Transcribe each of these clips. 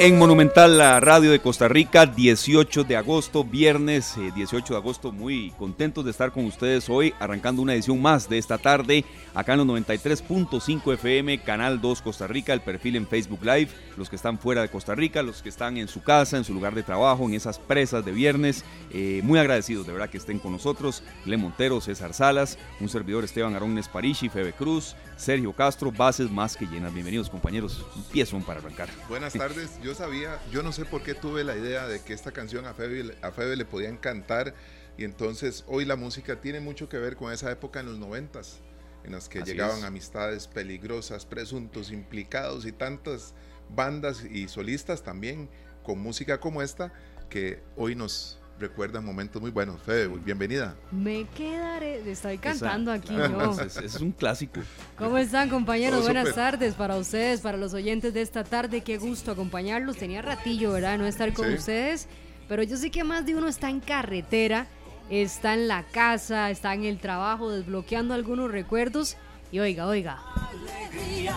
En Monumental, la radio de Costa Rica, 18 de agosto, viernes 18 eh, de agosto, muy contentos de estar con ustedes hoy, arrancando una edición más de esta tarde, acá en los 93.5 FM, Canal 2 Costa Rica, el perfil en Facebook Live, los que están fuera de Costa Rica, los que están en su casa, en su lugar de trabajo, en esas presas de viernes, eh, muy agradecidos de verdad que estén con nosotros, Le Montero, César Salas, un servidor Esteban Arón Esparichi, Febe Cruz, Sergio Castro, bases más que llenas. Bienvenidos compañeros, empiezo para arrancar. Buenas tardes yo sabía, yo no sé por qué tuve la idea de que esta canción a Febe, a Febe le podía encantar y entonces hoy la música tiene mucho que ver con esa época en los noventas, en las que llegaban amistades peligrosas, presuntos implicados y tantas bandas y solistas también con música como esta que hoy nos recuerda momentos muy buenos. Fede, bienvenida. Me quedaré, estoy cantando aquí yo. Es, un clásico. ¿Cómo están compañeros? Buenas tardes para ustedes, para los oyentes de esta tarde. Qué gusto acompañarlos. Tenía ratillo, ¿verdad? No estar con ustedes. Pero yo sé que más de uno está en carretera, está en la casa, está en el trabajo, desbloqueando algunos recuerdos. Y oiga, oiga. Alegría,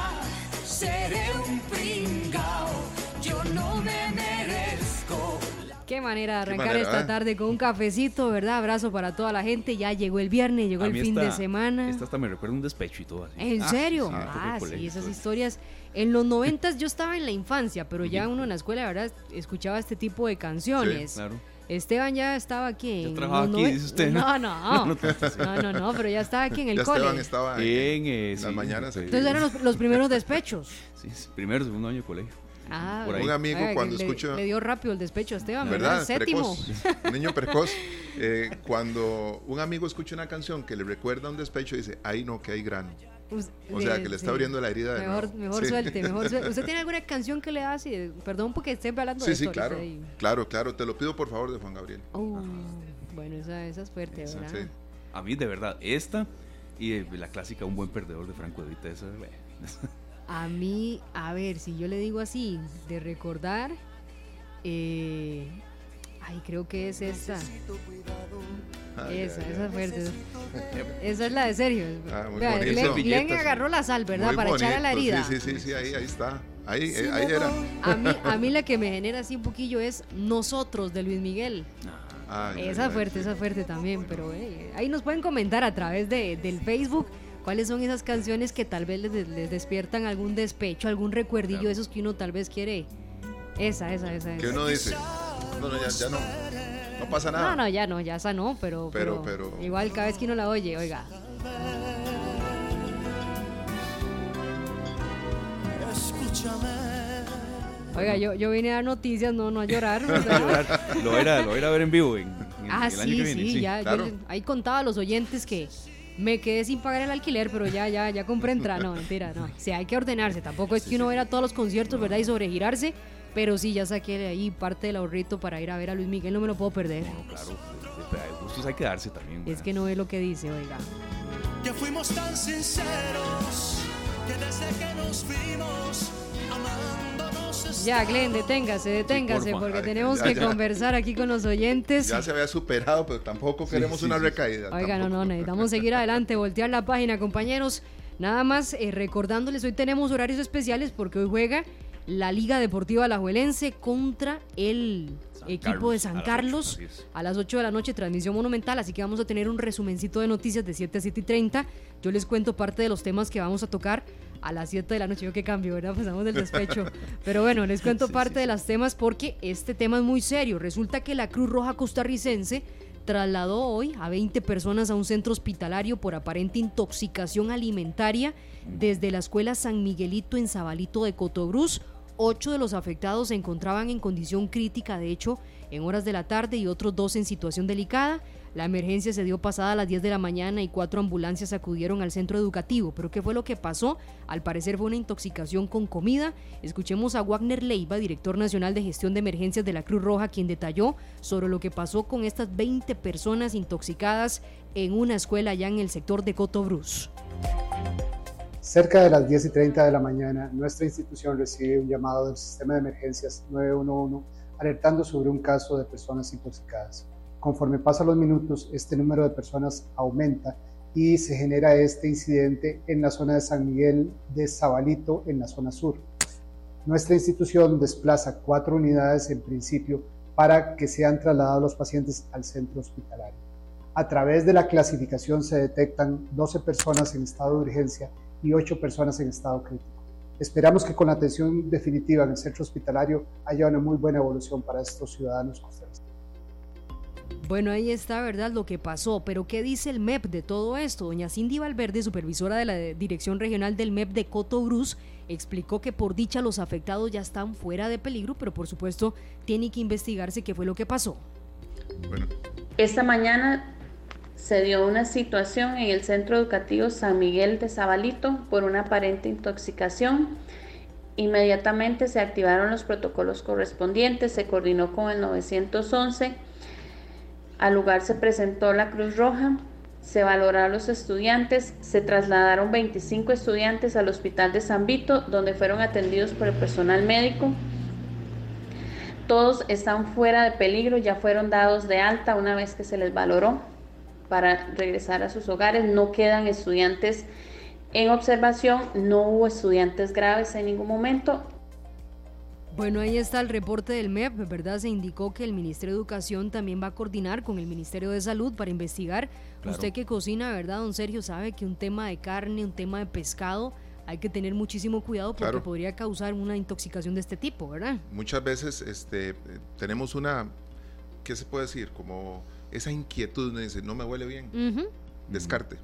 seré un pringao, Qué manera de arrancar esta ¿eh? tarde con un cafecito, ¿verdad? Abrazo para toda la gente. Ya llegó el viernes, llegó el fin de semana. Esta hasta me recuerda un despecho y todo así. ¿En ah, serio? ah, sí, esas historias. En los noventas yo estaba en la infancia, pero ya uno en la escuela, ¿verdad? Escuchaba este tipo de canciones. Sí, claro. Esteban ya estaba aquí. En trabajaba aquí, dice usted. No, no, no, no, no, pero ya estaba aquí en el cole. Esteban estaba en, eh, las mañanas. Entonces eran los, los primeros despechos. Sí, primero, segundo año de colegio. Ah, un amigo cuando escucha... Le dio rápido el despecho a Esteban, ¿verdad? Séptimo. un niño precoz. Eh, cuando un amigo escucha una canción que le recuerda un despecho, dice, ahí no, que hay grano. O sea, que le está abriendo la herida. Mejor, mejor suelte, mejor suelte. ¿Usted tiene alguna canción que le hace? Perdón porque esté hablando sí, de Sí, sí, claro. Claro, claro. Te lo pido por favor de Juan Gabriel. Oh, bueno, esa, esa, es fuerte, ¿verdad? A mí, de verdad, esta y la clásica Un buen perdedor de Franco de Vita, esa... A mí, a ver, si yo le digo así, de recordar, eh, ay, creo que es esta. esa, esa fuerte. Esa es la de Sergio. Ah, Glenn, agarró la sal, ¿verdad? Para echar a la herida. Sí, sí, sí, ahí, ahí está. Ahí, eh, ahí era. A mí, a mí la que me genera así un poquillo es Nosotros de Luis Miguel. Ah, esa fuerte, esa fuerte también, pero eh, ahí nos pueden comentar a través de, del Facebook ¿Cuáles son esas canciones que tal vez les, despiertan algún despecho, algún recuerdillo, esos que uno tal vez quiere? Esa, esa, esa. ¿Qué uno dice? No, no, ya, no. No pasa nada. No, no, ya no, ya esa no, pero, pero, pero, igual cada vez que uno la oye, oiga. Oiga, yo, yo vine a dar noticias, no, no a llorar. lo, era, lo era a ver en vivo en, ah, el año que viene. Sí, ya. ahí contaba a los oyentes que me quedé sin pagar el alquiler, pero ya, ya, ya compré entrada. No, mentira, no. O sea, hay que ordenarse. Tampoco es que uno vea todos los conciertos, ¿verdad? Y sobregirarse. Pero sí, ya saqué de ahí parte del ahorrito para ir a ver a Luis Miguel. No me lo puedo perder. No, claro. Gustos hay que darse también. Es que no ve lo que dice, oiga. Que fuimos tan sinceros que desde que nos vimos ya, Glenn, deténgase, deténgase, porque tenemos que conversar aquí con los oyentes. Ya se había superado, pero tampoco queremos una recaída. Oiga, no, no, necesitamos seguir adelante, voltear la página, compañeros. Nada más eh, recordándoles, hoy tenemos horarios especiales porque hoy juega la Liga Deportiva Alajuelense contra el equipo de San Carlos a las 8 de la noche, transmisión monumental, así que vamos a tener un resumencito de noticias de 7 a 7 y 30. Yo les cuento parte de los temas que vamos a tocar a las 7 de la noche. Yo qué cambio, ¿verdad? Pasamos del despecho. Pero bueno, les cuento parte de los temas porque este tema es muy serio. Resulta que la Cruz Roja costarricense trasladó hoy a 20 personas a un centro hospitalario por aparente intoxicación alimentaria desde la escuela San Miguelito en Zabalito de Cotobruz. Ocho de los afectados se encontraban en condición crítica, de hecho, en horas de la tarde y otros dos en situación delicada. La emergencia se dio pasada a las 10 de la mañana y cuatro ambulancias acudieron al centro educativo. ¿Pero qué fue lo que pasó? Al parecer fue una intoxicación con comida. Escuchemos a Wagner Leiva, director nacional de gestión de emergencias de la Cruz Roja, quien detalló sobre lo que pasó con estas 20 personas intoxicadas en una escuela allá en el sector de Cotobruz. Cerca de las 10 y 30 de la mañana, nuestra institución recibe un llamado del sistema de emergencias 911 alertando sobre un caso de personas intoxicadas. Conforme pasan los minutos, este número de personas aumenta y se genera este incidente en la zona de San Miguel de Zabalito, en la zona sur. Nuestra institución desplaza cuatro unidades en principio para que sean trasladados los pacientes al centro hospitalario. A través de la clasificación se detectan 12 personas en estado de urgencia y 8 personas en estado crítico. Esperamos que con la atención definitiva en el centro hospitalario haya una muy buena evolución para estos ciudadanos. Bueno, ahí está, ¿verdad? Lo que pasó. Pero ¿qué dice el MEP de todo esto? Doña Cindy Valverde, supervisora de la Dirección Regional del MEP de Coto Cruz, explicó que por dicha los afectados ya están fuera de peligro, pero por supuesto tiene que investigarse qué fue lo que pasó. Bueno. Esta mañana se dio una situación en el Centro Educativo San Miguel de Zabalito por una aparente intoxicación. Inmediatamente se activaron los protocolos correspondientes, se coordinó con el 911 al lugar se presentó la Cruz Roja, se valoraron los estudiantes, se trasladaron 25 estudiantes al Hospital de San Vito, donde fueron atendidos por el personal médico. Todos están fuera de peligro, ya fueron dados de alta una vez que se les valoró para regresar a sus hogares. No quedan estudiantes en observación, no hubo estudiantes graves en ningún momento bueno, ahí está el reporte del MEP, ¿verdad? Se indicó que el Ministerio de Educación también va a coordinar con el Ministerio de Salud para investigar. Usted que cocina, ¿verdad, don Sergio? Sabe que un tema de carne, un tema de pescado, hay que tener muchísimo cuidado porque podría causar una intoxicación de este tipo, ¿verdad? Muchas veces este, tenemos una, ¿qué se puede decir? Como esa inquietud, me dice, no me huele bien, descarte,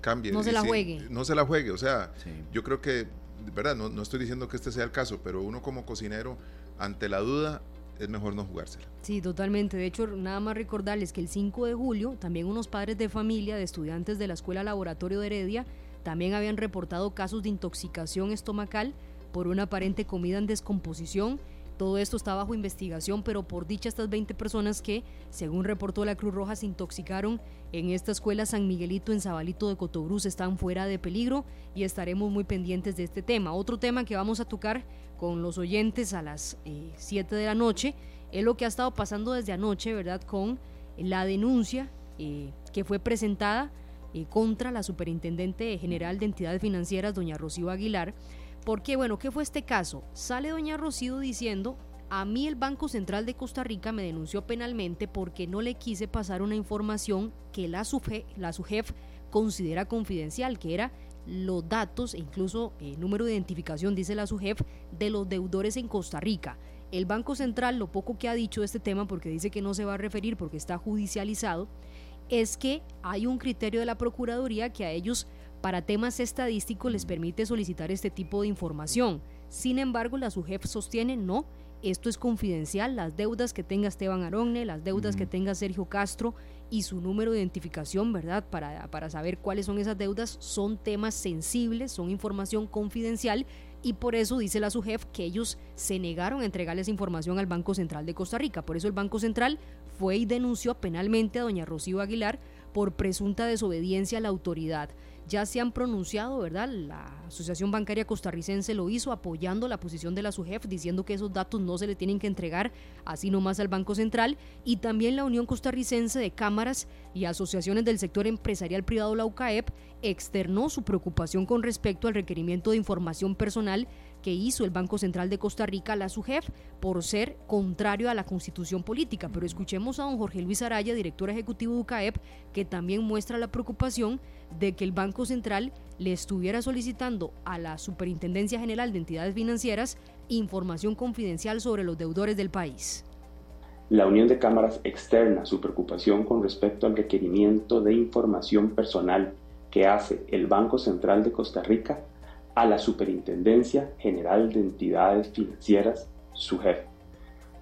cambie. No se la juegue. No se la juegue, o sea, yo creo que verdad, no, no estoy diciendo que este sea el caso, pero uno como cocinero, ante la duda, es mejor no jugársela. Sí, totalmente. De hecho, nada más recordarles que el 5 de julio, también unos padres de familia de estudiantes de la Escuela Laboratorio de Heredia también habían reportado casos de intoxicación estomacal por una aparente comida en descomposición todo esto está bajo investigación, pero por dicha estas 20 personas que, según reportó la Cruz Roja, se intoxicaron en esta escuela San Miguelito en Zabalito de Cotobruz están fuera de peligro y estaremos muy pendientes de este tema. Otro tema que vamos a tocar con los oyentes a las 7 eh, de la noche es lo que ha estado pasando desde anoche, ¿verdad? Con la denuncia eh, que fue presentada eh, contra la Superintendente General de Entidades Financieras, doña Rocío Aguilar, porque, bueno, ¿qué fue este caso? Sale doña Rocío diciendo, a mí el Banco Central de Costa Rica me denunció penalmente porque no le quise pasar una información que la, SUGEF, la considera confidencial, que era los datos e incluso el número de identificación, dice la SUGEF, de los deudores en Costa Rica. El Banco Central, lo poco que ha dicho de este tema, porque dice que no se va a referir porque está judicializado, es que hay un criterio de la Procuraduría que a ellos para temas estadísticos les permite solicitar este tipo de información. Sin embargo, la SUGEF sostiene no, esto es confidencial, las deudas que tenga Esteban Aronne, las deudas que tenga Sergio Castro y su número de identificación, ¿verdad? Para, para saber cuáles son esas deudas, son temas sensibles, son información confidencial y por eso dice la SUGEF que ellos se negaron a entregarles información al Banco Central de Costa Rica. Por eso el Banco Central fue y denunció penalmente a doña Rocío Aguilar por presunta desobediencia a la autoridad ya se han pronunciado, ¿verdad? La Asociación Bancaria Costarricense lo hizo apoyando la posición de la SUGEF, diciendo que esos datos no se le tienen que entregar así nomás al Banco Central, y también la Unión Costarricense de Cámaras y Asociaciones del Sector Empresarial Privado, la UCAEP, externó su preocupación con respecto al requerimiento de información personal que hizo el Banco Central de Costa Rica, la SUGEF, por ser contrario a la constitución política. Pero escuchemos a don Jorge Luis Araya, director ejecutivo de UCAEP, que también muestra la preocupación de que el Banco Central le estuviera solicitando a la Superintendencia General de Entidades Financieras información confidencial sobre los deudores del país. La Unión de Cámaras externa su preocupación con respecto al requerimiento de información personal que hace el Banco Central de Costa Rica a la Superintendencia General de Entidades Financieras, su jefe,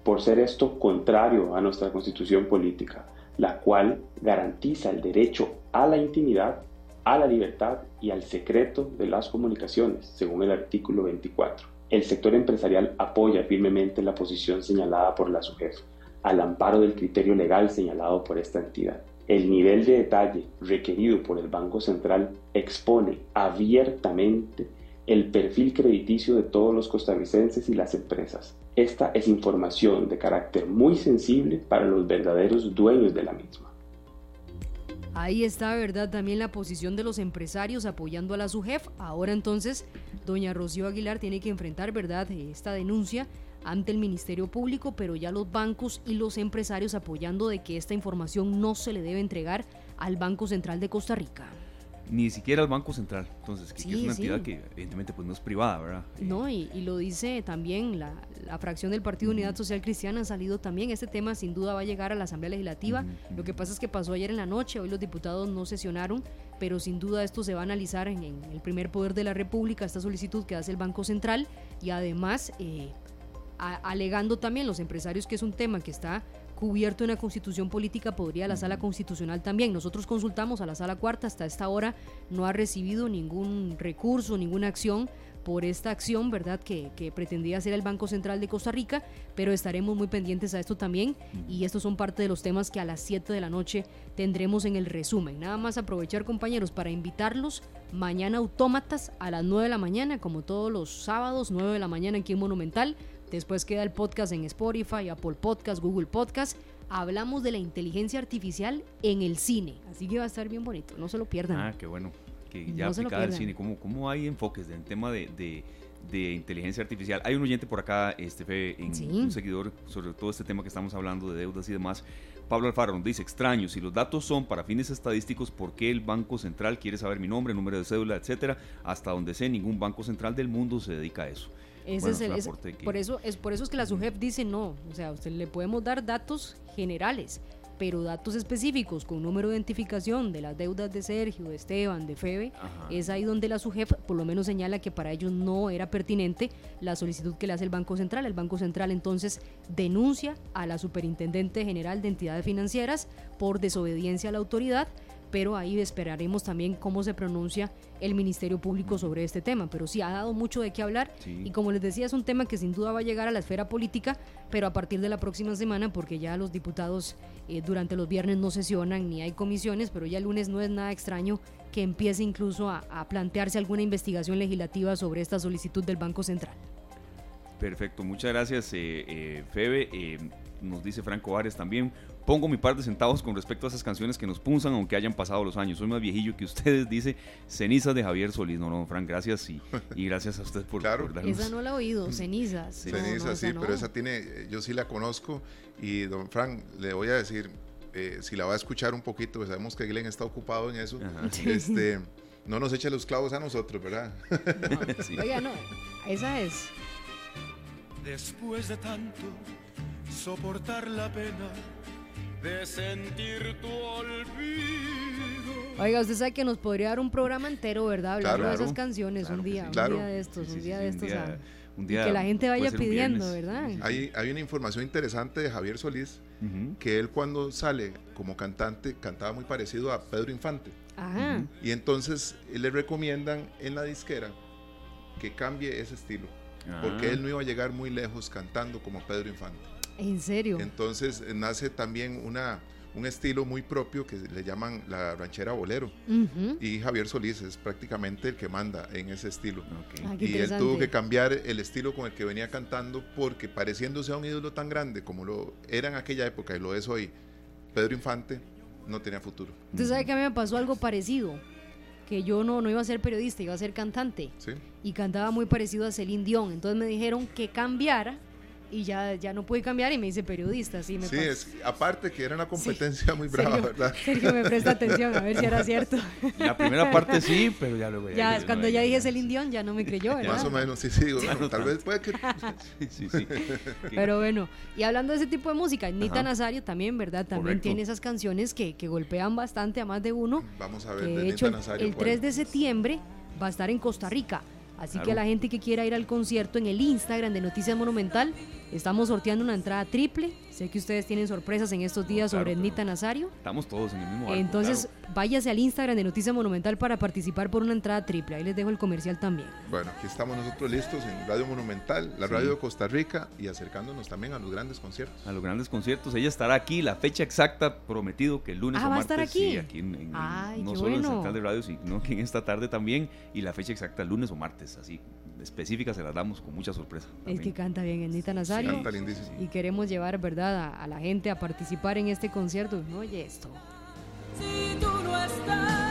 por ser esto contrario a nuestra constitución política, la cual garantiza el derecho a la intimidad, a la libertad y al secreto de las comunicaciones, según el artículo 24. El sector empresarial apoya firmemente la posición señalada por la SUGEF, al amparo del criterio legal señalado por esta entidad. El nivel de detalle requerido por el Banco Central expone abiertamente el perfil crediticio de todos los costarricenses y las empresas. Esta es información de carácter muy sensible para los verdaderos dueños de la misma. Ahí está, ¿verdad? También la posición de los empresarios apoyando a la SUJEF. Ahora entonces, doña Rocío Aguilar tiene que enfrentar, ¿verdad?, esta denuncia ante el Ministerio Público, pero ya los bancos y los empresarios apoyando de que esta información no se le debe entregar al Banco Central de Costa Rica ni siquiera al Banco Central. Entonces, que, es una entidad que evidentemente pues no es privada, ¿verdad? No, y, lo dice también la, fracción del Partido Unidad Social Cristiana, ha salido también. Este tema sin duda va a llegar a la Asamblea Legislativa. Lo que pasa es que pasó ayer en la noche, hoy los diputados no sesionaron, pero sin duda esto se va a analizar en, el primer poder de la República, esta solicitud que hace el Banco Central y además... Eh, alegando también los empresarios que es un tema que está cubierto en la constitución política, podría la sala constitucional también. Nosotros consultamos a la sala cuarta, hasta esta hora no ha recibido ningún recurso, ninguna acción por esta acción, ¿verdad?, que, pretendía hacer el Banco Central de Costa Rica, pero estaremos muy pendientes a esto también y estos son parte de los temas que a las 7 de la noche tendremos en el resumen. Nada más aprovechar, compañeros, para invitarlos mañana autómatas a las 9 de la mañana, como todos los sábados, 9 de la mañana aquí en Monumental Después queda el podcast en Spotify, Apple Podcast, Google Podcast. Hablamos de la inteligencia artificial en el cine. Así que va a estar bien bonito. No se lo pierdan. Ah, qué bueno. Que ya no aplicada el cine. ¿Cómo, ¿Cómo, hay enfoques en tema de, de, inteligencia artificial? Hay un oyente por acá, este en, un seguidor, sobre todo este tema que estamos hablando de deudas y demás. Pablo Alfaro nos dice, extraño, si los datos son para fines estadísticos, ¿por qué el Banco Central quiere saber mi nombre, número de cédula, etcétera? Hasta donde sé, ningún banco central del mundo se dedica a eso. Ese es el, por eso es por eso es que la SUJEF dice no, o sea, usted le podemos dar datos generales, pero datos específicos con número de identificación de las deudas de Sergio, de Esteban, de Febe, es ahí donde la SUJEF por lo menos señala que para ellos no era pertinente la solicitud que le hace el Banco Central. El Banco Central entonces denuncia a la Superintendente General de Entidades Financieras por desobediencia a la autoridad pero ahí esperaremos también cómo se pronuncia el Ministerio Público sobre este tema. Pero sí, ha dado mucho de qué hablar y como les decía, es un tema que sin duda va a llegar a la esfera política, pero a partir de la próxima semana, porque ya los diputados eh, durante los viernes no sesionan ni hay comisiones, pero ya el lunes no es nada extraño que empiece incluso a, plantearse alguna investigación legislativa sobre esta solicitud del Banco Central. Perfecto, muchas gracias eh, eh, Febe. Nos dice Franco Vares también, pongo mi par de centavos con respecto a esas canciones que nos punzan, aunque hayan pasado los años. Soy más viejillo que ustedes, dice Cenizas de Javier Solís. No, no, Frank, gracias y, y gracias a usted por, claro. Esa no la he oído, Cenizas. Cenizas, sí, pero esa tiene, yo sí la conozco y don Frank, le voy a decir, eh, si la va a escuchar un poquito, pues sabemos que Glenn está ocupado en eso, este, no nos eche los clavos a nosotros, ¿verdad? Oiga, no, esa es. Después de tanto soportar la pena de sentir tu olvido. Oiga, usted sabe que nos podría dar un programa entero, ¿verdad? Hablando de esas canciones un día, un día de estos, un día de estos. Un día, que la gente vaya pidiendo, ¿verdad? Hay, hay una información interesante de Javier Solís, que él cuando sale como cantante, cantaba muy parecido a Pedro Infante. Ajá. Y entonces le recomiendan en la disquera que cambie ese estilo, porque ah. él no iba a llegar muy lejos cantando como Pedro Infante. ¿En serio? Entonces eh, nace también una, un estilo muy propio que le llaman la ranchera bolero. Y Javier Solís es prácticamente el que manda en ese estilo. Ah, y él tuvo que cambiar el estilo con el que venía cantando porque pareciéndose a un ídolo tan grande como lo era en aquella época y lo es hoy, Pedro Infante no tenía futuro. Usted sabe que a mí me pasó algo parecido que yo no, no iba a ser periodista, iba a ser cantante. ¿Sí? Y cantaba muy parecido a Celine Dion. Entonces me dijeron que cambiara y ya, ya no pude cambiar y me hice periodista. Sí, me sí es, aparte que era una competencia muy brava, ¿verdad? Sergio me presta atención a ver si era cierto. La primera parte sí, pero ya luego. Ya, ya cuando ya dije el indión ya no me creyó, ¿verdad? Más o menos, sí, sí. tal vez puede que. sí, sí. Pero bueno, y hablando de ese tipo de música, Nita Nazario también, ¿verdad? También tiene esas canciones que, que, golpean bastante a más de uno. Vamos a ver, de, hecho, El 3 de septiembre va a estar en Costa Rica. Así que a la gente que quiera ir al concierto en el Instagram de Noticias Monumental, estamos sorteando una entrada triple Sé que ustedes tienen sorpresas en estos días sobre Nita Nazario. Estamos todos en el mismo barco, Entonces, váyase al Instagram de Noticia Monumental para participar por una entrada triple. Ahí les dejo el comercial también. Bueno, aquí estamos nosotros listos en Radio Monumental, la radio de Costa Rica y acercándonos también a los grandes conciertos. A los grandes conciertos. Ella estará aquí, la fecha exacta prometido que el lunes ah, o martes. a estar aquí. Sí, aquí en, no solo en Central de Radio, sino que en esta tarde también. Y la fecha exacta el lunes o martes, así específicas se las damos con mucha sorpresa. Es que canta bien Nita Nazario. canta lindísimo. Y queremos llevar, ¿verdad?, a, a la gente a participar en este concierto. Oye esto. Si tú no estás.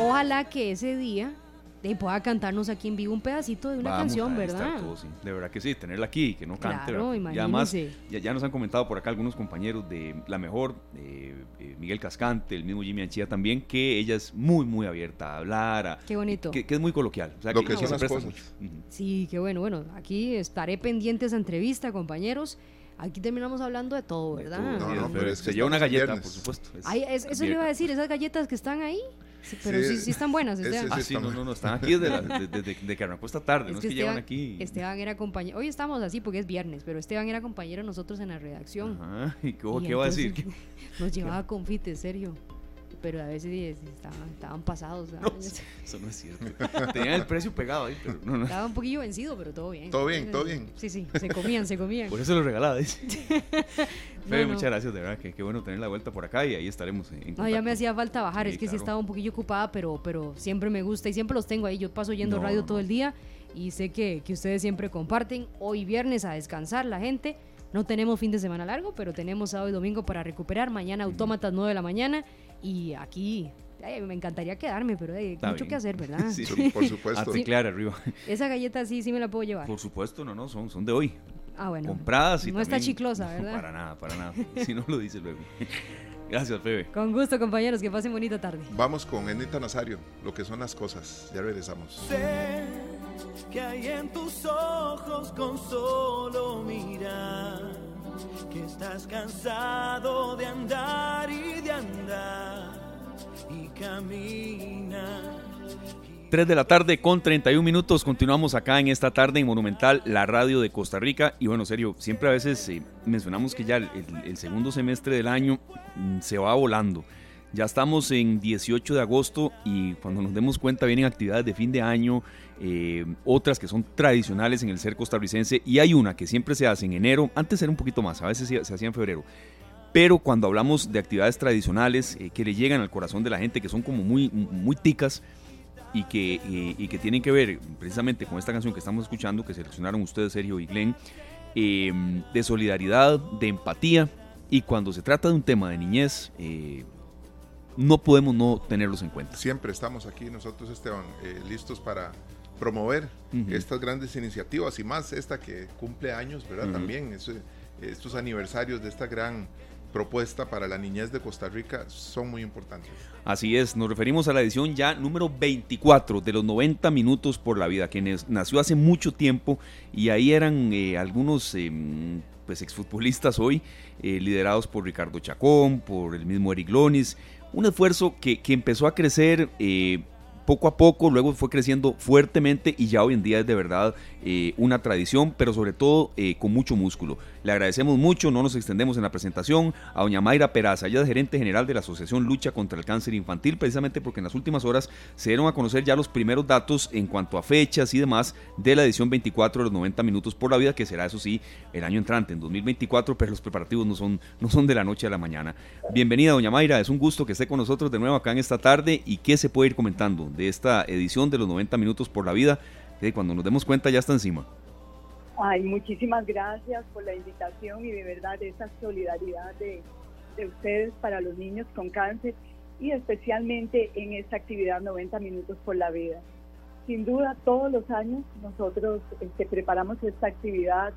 Ojalá que ese día de pueda cantarnos aquí en vivo un pedacito de una Vamos canción, ¿verdad? sí. De verdad que sí, tenerla aquí y que no cante. Claro, ¿verdad? y además, ya, ya nos han comentado por acá algunos compañeros de La Mejor, eh, eh, Miguel Cascante, el mismo Jimmy Anchía también, que ella es muy, muy abierta a hablar, a- Qué bonito. que, que es muy coloquial. O sea, Lo que se son las cosas. mucho. Sí, qué bueno. Bueno, aquí estaré pendiente de esa entrevista, compañeros. Aquí terminamos hablando de todo, ¿verdad? No, no, pero pero es que se lleva una galleta, viernes. por supuesto. es- Ay, es- eso le iba a decir, esas galletas que están ahí. Sí, pero sí, Sí, sí están buenas. Esteban. es- Ah, sí, no, no, no, están aquí desde, la- de- de- de- de que arrancó esta tarde, no es que llevan Esteban, aquí. Esteban era compañero. Hoy estamos así porque es viernes, pero Esteban era compañero de nosotros en la redacción. Ajá, ¿y qué, Y qué va a decir? Nos llevaba confites, serio. Pero a veces sí, sí, estaban, estaban pasados. No, eso no es cierto. Tenían el precio pegado ahí, pero no, no. Estaba un poquillo vencido, pero todo bien. Todo bien, todo bien. Sí, sí, se comían, se comían. Por eso lo regalaba, dice. Fede, No, no. muchas gracias, de verdad, que qué bueno tener la vuelta por acá y ahí estaremos en No, ya me hacía falta bajar, Sí, es que sí claro. estaba un poquillo ocupada, pero, pero siempre me gusta y siempre los tengo ahí. Yo paso oyendo No, radio no, todo el día y sé que, que ustedes siempre comparten. Hoy viernes a descansar la gente. No tenemos fin de semana largo, pero tenemos sábado y domingo para recuperar. Mañana autómatas 9 de la mañana y aquí ay, me encantaría quedarme, pero hay Está mucho bien. que hacer, ¿verdad? Sí. Por- Por supuesto. A teclear arriba. Esa galleta sí, sí me la puedo llevar. Por supuesto, no, no, son, son de hoy. Ah, bueno. Compradas y No está chiclosa, ¿verdad? Para nada, para nada. Si no lo dice luego. Gracias, Febe. Con gusto, compañeros, que pasen bonita tarde. Vamos con Ednita Nazario, lo que son las cosas. Ya regresamos. Sé que hay en tus ojos con solo mirar que estás cansado de andar y de andar y camina. 3 de la tarde con 31 minutos. Continuamos acá en esta tarde en Monumental, la radio de Costa Rica. Y bueno, serio, siempre a veces eh, mencionamos que ya el, el- segundo semestre del año mm, se va volando. Ya estamos en 18 de agosto y cuando nos demos cuenta vienen actividades de fin de año, eh, otras que son tradicionales en el ser costarricense y hay una que siempre se hace en enero, antes era un poquito más, a veces se, se hacía en febrero, pero cuando hablamos de actividades tradicionales eh, que le llegan al corazón de la gente, que son como muy, muy ticas, y que, eh, y que tienen que ver precisamente con esta canción que estamos escuchando, que seleccionaron ustedes, Sergio y Glenn, eh, de solidaridad, de empatía, y cuando se trata de un tema de niñez, eh, no podemos no tenerlos en cuenta. Siempre estamos aquí nosotros, Esteban, eh, listos para promover estas grandes iniciativas y más esta que cumple años, ¿verdad? También eso- estos aniversarios de esta gran propuesta para la niñez de Costa Rica son muy importantes. Así es, nos referimos a la edición ya número 24 de los 90 minutos por la vida, que nació hace mucho tiempo y ahí eran eh, algunos eh, pues exfutbolistas hoy, eh, liderados por Ricardo Chacón, por el mismo Eric Lonis, un esfuerzo que, que empezó a crecer eh, poco a poco, luego fue creciendo fuertemente y ya hoy en día es de verdad eh, una tradición, pero sobre todo eh, con mucho músculo. Le agradecemos mucho, no nos extendemos en la presentación, a doña Mayra Peraza, ella es gerente general de la Asociación Lucha contra el Cáncer Infantil, precisamente porque en las últimas horas se dieron a conocer ya los primeros datos en cuanto a fechas y demás de la edición 24 de los 90 minutos por la vida, que será eso sí el año entrante, en 2024, pero los preparativos no son, no son de la noche a la mañana. Bienvenida, doña Mayra, es un gusto que esté con nosotros de nuevo acá en esta tarde y qué se puede ir comentando de esta edición de los 90 minutos por la vida, que cuando nos demos cuenta ya está encima. Ay, muchísimas gracias por la invitación y de verdad esa solidaridad de, de ustedes para los niños con cáncer y especialmente en esta actividad 90 minutos por la vida. Sin duda, todos los años nosotros este, preparamos esta actividad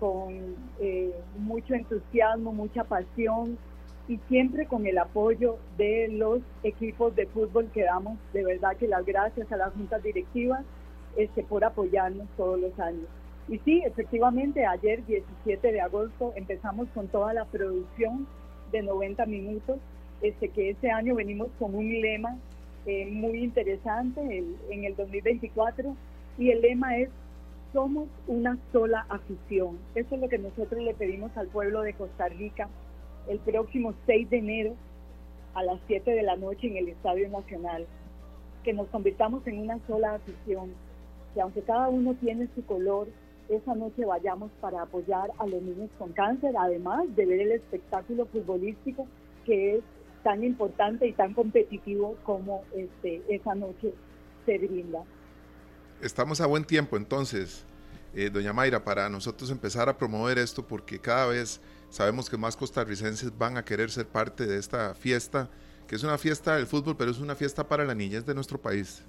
con eh, mucho entusiasmo, mucha pasión y siempre con el apoyo de los equipos de fútbol que damos. De verdad que las gracias a las juntas directivas este, por apoyarnos todos los años. Y sí, efectivamente, ayer 17 de agosto empezamos con toda la producción de 90 minutos, este, que este año venimos con un lema eh, muy interesante el- en el 2024 y el lema es somos una sola afición. Eso es lo que nosotros le pedimos al pueblo de Costa Rica el próximo 6 de enero a las 7 de la noche en el Estadio Nacional, que nos convirtamos en una sola afición, que aunque cada uno tiene su color, esa noche vayamos para apoyar a los niños con cáncer, además de ver el espectáculo futbolístico que es tan importante y tan competitivo como este, esa noche se brinda. Estamos a buen tiempo entonces, eh, doña Mayra, para nosotros empezar a promover esto porque cada vez Sabemos que más costarricenses van a querer ser parte de esta fiesta, que es una fiesta del fútbol, pero es una fiesta para la niñez de nuestro país.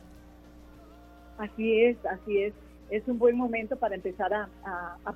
Así es, así es. Es un buen momento para empezar a,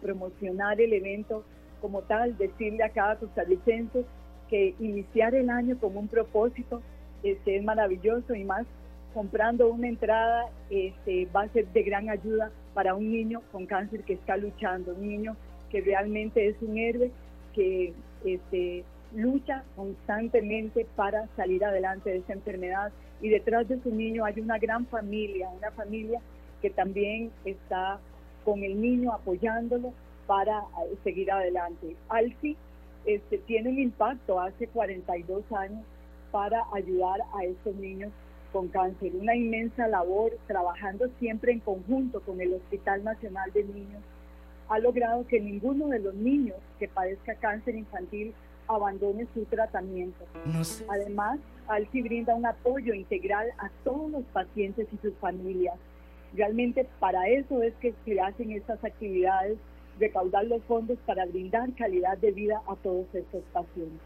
promocionar el evento como tal, decirle a cada costarricense que iniciar el año con un propósito este, es maravilloso y más comprando una entrada este, va a ser de gran ayuda para un niño con cáncer que está luchando, un niño que realmente es un héroe que este, lucha constantemente para salir adelante de esa enfermedad. Y detrás de su niño hay una gran familia, una familia que también está con el niño apoyándolo para eh, seguir adelante. Alci este, tiene un impacto hace 42 años para ayudar a estos niños con cáncer. Una inmensa labor trabajando siempre en conjunto con el Hospital Nacional de Niños ha logrado que ninguno de los niños que padezca cáncer infantil abandone su tratamiento. Además, ALCI brinda un apoyo integral a todos los pacientes y sus familias. Realmente para eso es que se hacen estas actividades, recaudar los fondos para brindar calidad de vida a todos estos pacientes.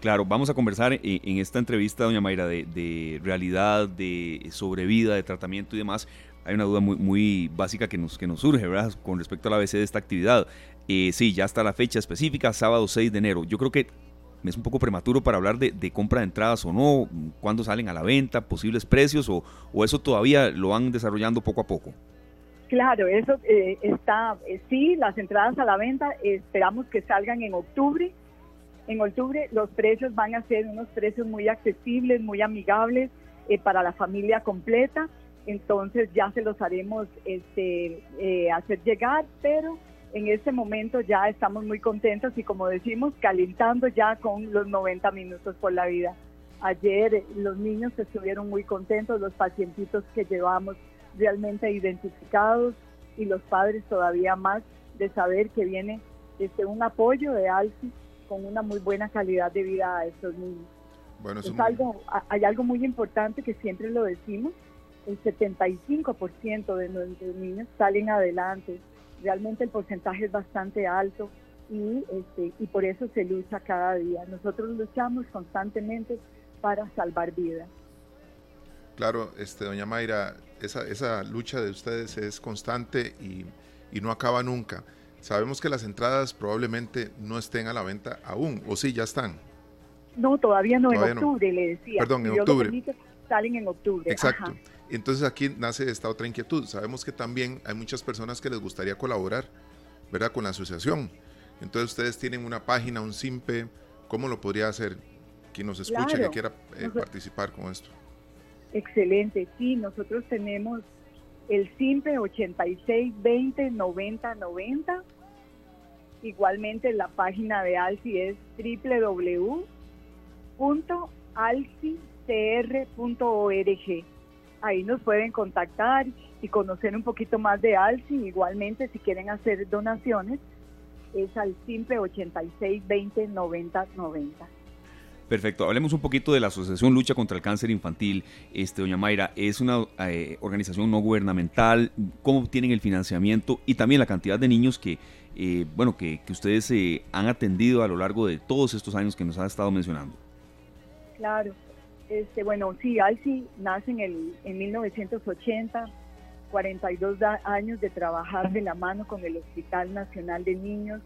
Claro, vamos a conversar en, esta entrevista, doña Mayra, de, realidad, de sobrevida, de tratamiento y demás. Hay una duda muy, muy básica que nos, que nos surge, ¿verdad? Con respecto a la ABC de esta actividad. Eh, sí, ya está la fecha específica, sábado 6 de enero. Yo creo que es un poco prematuro para hablar de, compra de entradas o no, cuándo salen a la venta, posibles precios o, o eso todavía lo van desarrollando poco a poco. Claro, eso eh, está, eh, sí, las entradas a la venta esperamos que salgan en octubre en octubre los precios van a ser unos precios muy accesibles, muy amigables eh, para la familia completa. Entonces ya se los haremos este, eh, hacer llegar, pero en este momento ya estamos muy contentos y como decimos, calentando ya con los 90 minutos por la vida. Ayer los niños estuvieron muy contentos, los pacientitos que llevamos realmente identificados y los padres todavía más de saber que viene este, un apoyo de ALSI con una muy buena calidad de vida a estos niños. Bueno, es algo, hay algo muy importante que siempre lo decimos, el 75% de nuestros niños salen adelante, realmente el porcentaje es bastante alto y, este, y por eso se lucha cada día. Nosotros luchamos constantemente para salvar vidas. Claro, este, doña Mayra, esa, esa lucha de ustedes es constante y, y no acaba nunca. Sabemos que las entradas probablemente no estén a la venta aún, o sí, ya están. No, todavía no, en octubre, le decía. Perdón, en octubre. salen en octubre. Exacto. Entonces aquí nace esta otra inquietud. Sabemos que también hay muchas personas que les gustaría colaborar, ¿verdad? Con la asociación. Entonces ustedes tienen una página, un SIMPE, ¿cómo lo podría hacer quien nos escuche que quiera eh, participar con esto? Excelente, sí, nosotros tenemos el SIMPE 8620 90 90 Igualmente la página de ALCI es www.alcicr.org. Ahí nos pueden contactar y conocer un poquito más de ALCI. Igualmente, si quieren hacer donaciones, es al simple 86 20 90 90. Perfecto. Hablemos un poquito de la Asociación Lucha contra el Cáncer Infantil. Este, doña Mayra, es una eh, organización no gubernamental. ¿Cómo obtienen el financiamiento y también la cantidad de niños que, eh, bueno, que, ustedes eh, han atendido a lo largo de todos estos años que nos ha estado mencionando? Claro. Este, bueno, sí, ALCI nace en, el, en 1980, 42 años de trabajar de la mano con el Hospital Nacional de Niños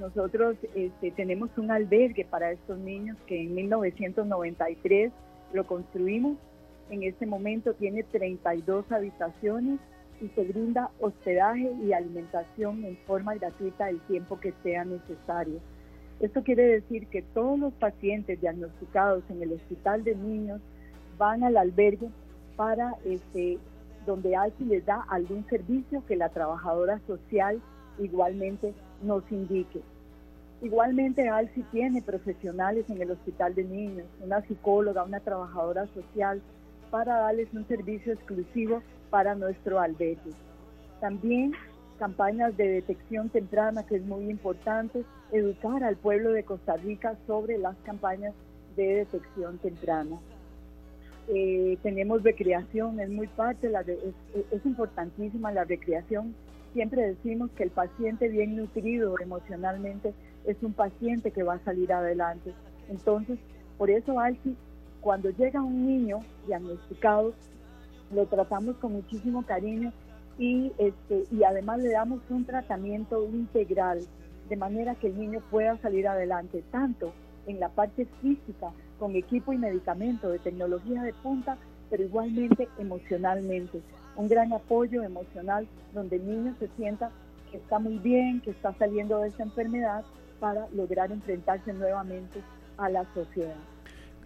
nosotros este, tenemos un albergue para estos niños que en 1993 lo construimos. En este momento tiene 32 habitaciones y se brinda hospedaje y alimentación en forma gratuita el tiempo que sea necesario. Esto quiere decir que todos los pacientes diagnosticados en el hospital de niños van al albergue para este, donde alguien les da algún servicio que la trabajadora social igualmente nos indique. Igualmente, ALSI tiene profesionales en el hospital de niños, una psicóloga, una trabajadora social, para darles un servicio exclusivo para nuestro albergue. También campañas de detección temprana, que es muy importante, educar al pueblo de Costa Rica sobre las campañas de detección temprana. Eh, tenemos recreación, es muy parte, la es importantísima la recreación. Siempre decimos que el paciente bien nutrido emocionalmente es un paciente que va a salir adelante. Entonces, por eso, Alci, cuando llega un niño diagnosticado, lo tratamos con muchísimo cariño y, este, y además le damos un tratamiento integral de manera que el niño pueda salir adelante, tanto en la parte física, con equipo y medicamento de tecnología de punta, pero igualmente emocionalmente. Un gran apoyo emocional donde el niño se sienta que está muy bien, que está saliendo de esa enfermedad para lograr enfrentarse nuevamente a la sociedad.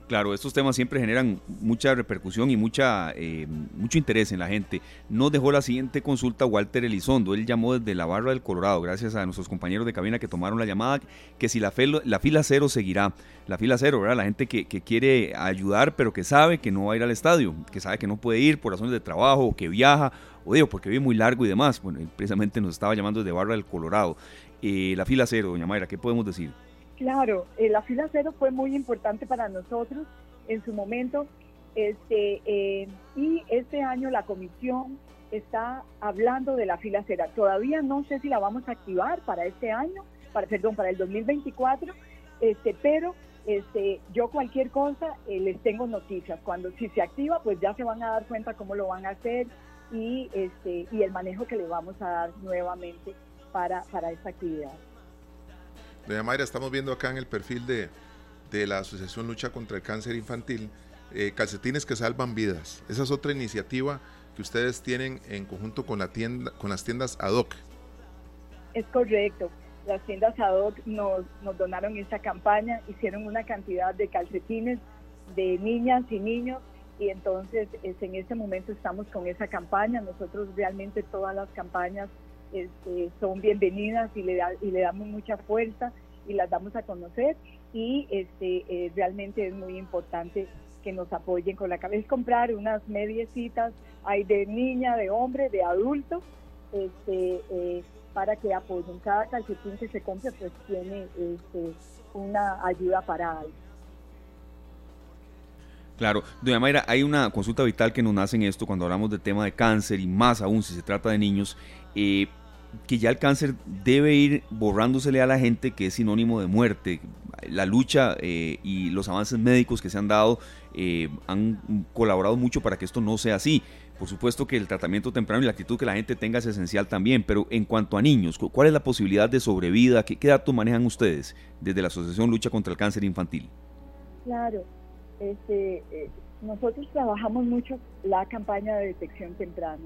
Claro, estos temas siempre generan mucha repercusión y mucha, eh, mucho interés en la gente. Nos dejó la siguiente consulta Walter Elizondo. Él llamó desde la barra del Colorado, gracias a nuestros compañeros de cabina que tomaron la llamada, que si la, la fila cero seguirá. La fila cero, ¿verdad? La gente que, quiere ayudar, pero que sabe que no va a ir al estadio, que sabe que no puede ir por razones de trabajo, que viaja, o digo, porque vive muy largo y demás. Bueno, precisamente nos estaba llamando desde barra del Colorado. Eh, la fila cero, doña Mayra, ¿qué podemos decir? Claro, eh, la fila cero fue muy importante para nosotros en su momento. Este, eh, y este año la comisión está hablando de la fila cero. Todavía no sé si la vamos a activar para este año, para, perdón, para el 2024, este, pero este, yo cualquier cosa eh, les tengo noticias. Cuando si se activa, pues ya se van a dar cuenta cómo lo van a hacer y, este, y el manejo que le vamos a dar nuevamente para, para esta actividad. Doña Mayra, estamos viendo acá en el perfil de, la Asociación Lucha contra el Cáncer Infantil, eh, calcetines que salvan vidas. Esa es otra iniciativa que ustedes tienen en conjunto con, la tienda, con las tiendas ad hoc. Es correcto. Las tiendas ad hoc nos, nos donaron esta campaña, hicieron una cantidad de calcetines de niñas y niños y entonces en este momento estamos con esa campaña. Nosotros realmente todas las campañas este, son bienvenidas y le, y le damos mucha fuerza y las damos a conocer y este, eh, realmente es muy importante que nos apoyen con la cabeza. Es comprar unas mediecitas, hay de niña, de hombre, de adulto, este, eh, para que apoyen. Cada calcetín que se compre pues tiene este, una ayuda para algo. Claro, doña Mayra, hay una consulta vital que nos nace en esto cuando hablamos de tema de cáncer y más aún si se trata de niños. Eh, que ya el cáncer debe ir borrándosele a la gente que es sinónimo de muerte. La lucha eh, y los avances médicos que se han dado eh, han colaborado mucho para que esto no sea así. Por supuesto que el tratamiento temprano y la actitud que la gente tenga es esencial también, pero en cuanto a niños, ¿cuál es la posibilidad de sobrevida? ¿Qué, datos manejan ustedes desde la Asociación Lucha contra el Cáncer Infantil? Claro, este, eh, nosotros trabajamos mucho la campaña de detección temprana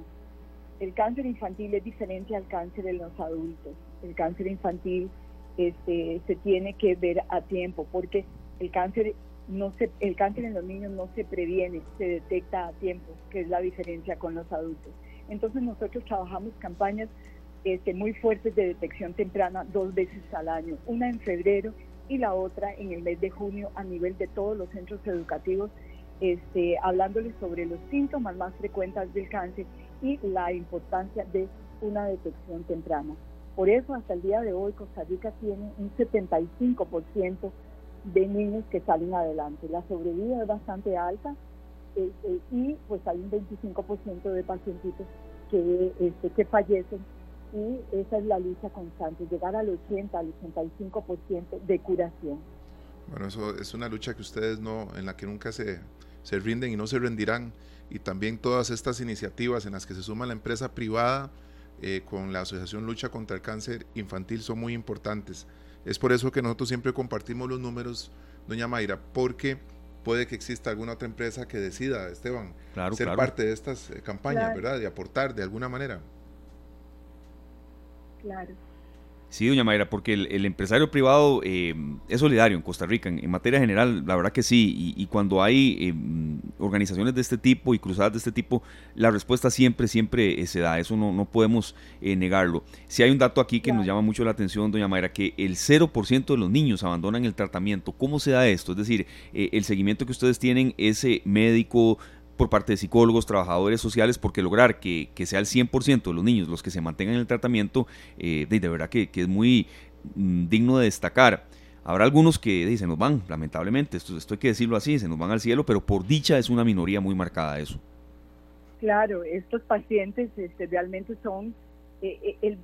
el cáncer infantil es diferente al cáncer en los adultos. El cáncer infantil este, se tiene que ver a tiempo porque el cáncer no se, el cáncer en los niños no se previene, se detecta a tiempo, que es la diferencia con los adultos. Entonces nosotros trabajamos campañas este, muy fuertes de detección temprana dos veces al año, una en febrero y la otra en el mes de junio a nivel de todos los centros educativos, este, hablándoles sobre los síntomas más frecuentes del cáncer y la importancia de una detección temprana. Por eso hasta el día de hoy Costa Rica tiene un 75% de niños que salen adelante. La sobrevida es bastante alta este, y pues hay un 25% de pacientes que, este, que fallecen y esa es la lucha constante, llegar al 80, al 85% de curación. Bueno, eso es una lucha que ustedes no, en la que nunca se, se rinden y no se rendirán y también todas estas iniciativas en las que se suma la empresa privada eh, con la Asociación Lucha contra el Cáncer Infantil son muy importantes. Es por eso que nosotros siempre compartimos los números, doña Mayra, porque puede que exista alguna otra empresa que decida, Esteban, ser parte de estas eh, campañas, ¿verdad? De aportar de alguna manera. Claro. Sí, doña Mayra, porque el, empresario privado eh, es solidario en Costa Rica, en, materia general, la verdad que sí, y, cuando hay eh, organizaciones de este tipo y cruzadas de este tipo, la respuesta siempre, siempre eh, se da, eso no, no podemos negarlo. Si hay un dato aquí que nos llama mucho la atención, doña Mayra, que el 0% de los niños abandonan el tratamiento, ¿cómo se da esto? Es decir, el seguimiento que ustedes tienen, ese médico, por parte de psicólogos, trabajadores sociales, porque lograr que, sea el 100% de los niños los que se mantengan en el tratamiento, eh, de, verdad que, es muy mm, digno de destacar. Habrá algunos que se nos van, lamentablemente, esto, esto hay que decirlo así, se nos van al cielo, pero por dicha es una minoría muy marcada eso. Claro, estos pacientes este, realmente son eh, el,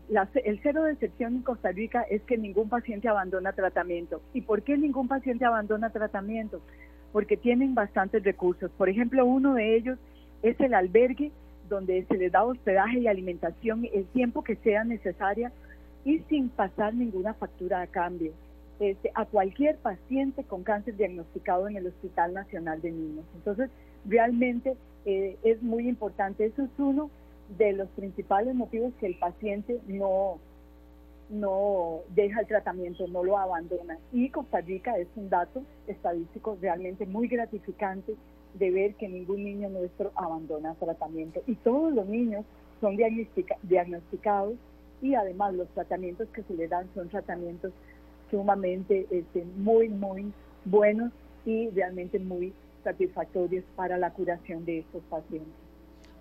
el cero de excepción en Costa Rica es que ningún paciente abandona tratamiento. ¿Y por qué ningún paciente abandona tratamiento? Porque tienen bastantes recursos. Por ejemplo, uno de ellos es el albergue donde se les da hospedaje y alimentación el tiempo que sea necesaria y sin pasar ninguna factura a cambio. Este, a cualquier paciente con cáncer diagnosticado en el Hospital Nacional de Niños. Entonces, realmente eh, es muy importante. Eso es uno de los principales motivos que el paciente no, no deja el tratamiento, no lo abandona. Y Costa Rica es un dato estadístico realmente muy gratificante de ver que ningún niño nuestro abandona tratamiento. Y todos los niños son diagnosticados y además los tratamientos que se le dan son tratamientos sumamente este, muy, muy buenos y realmente muy satisfactorios para la curación de estos pacientes.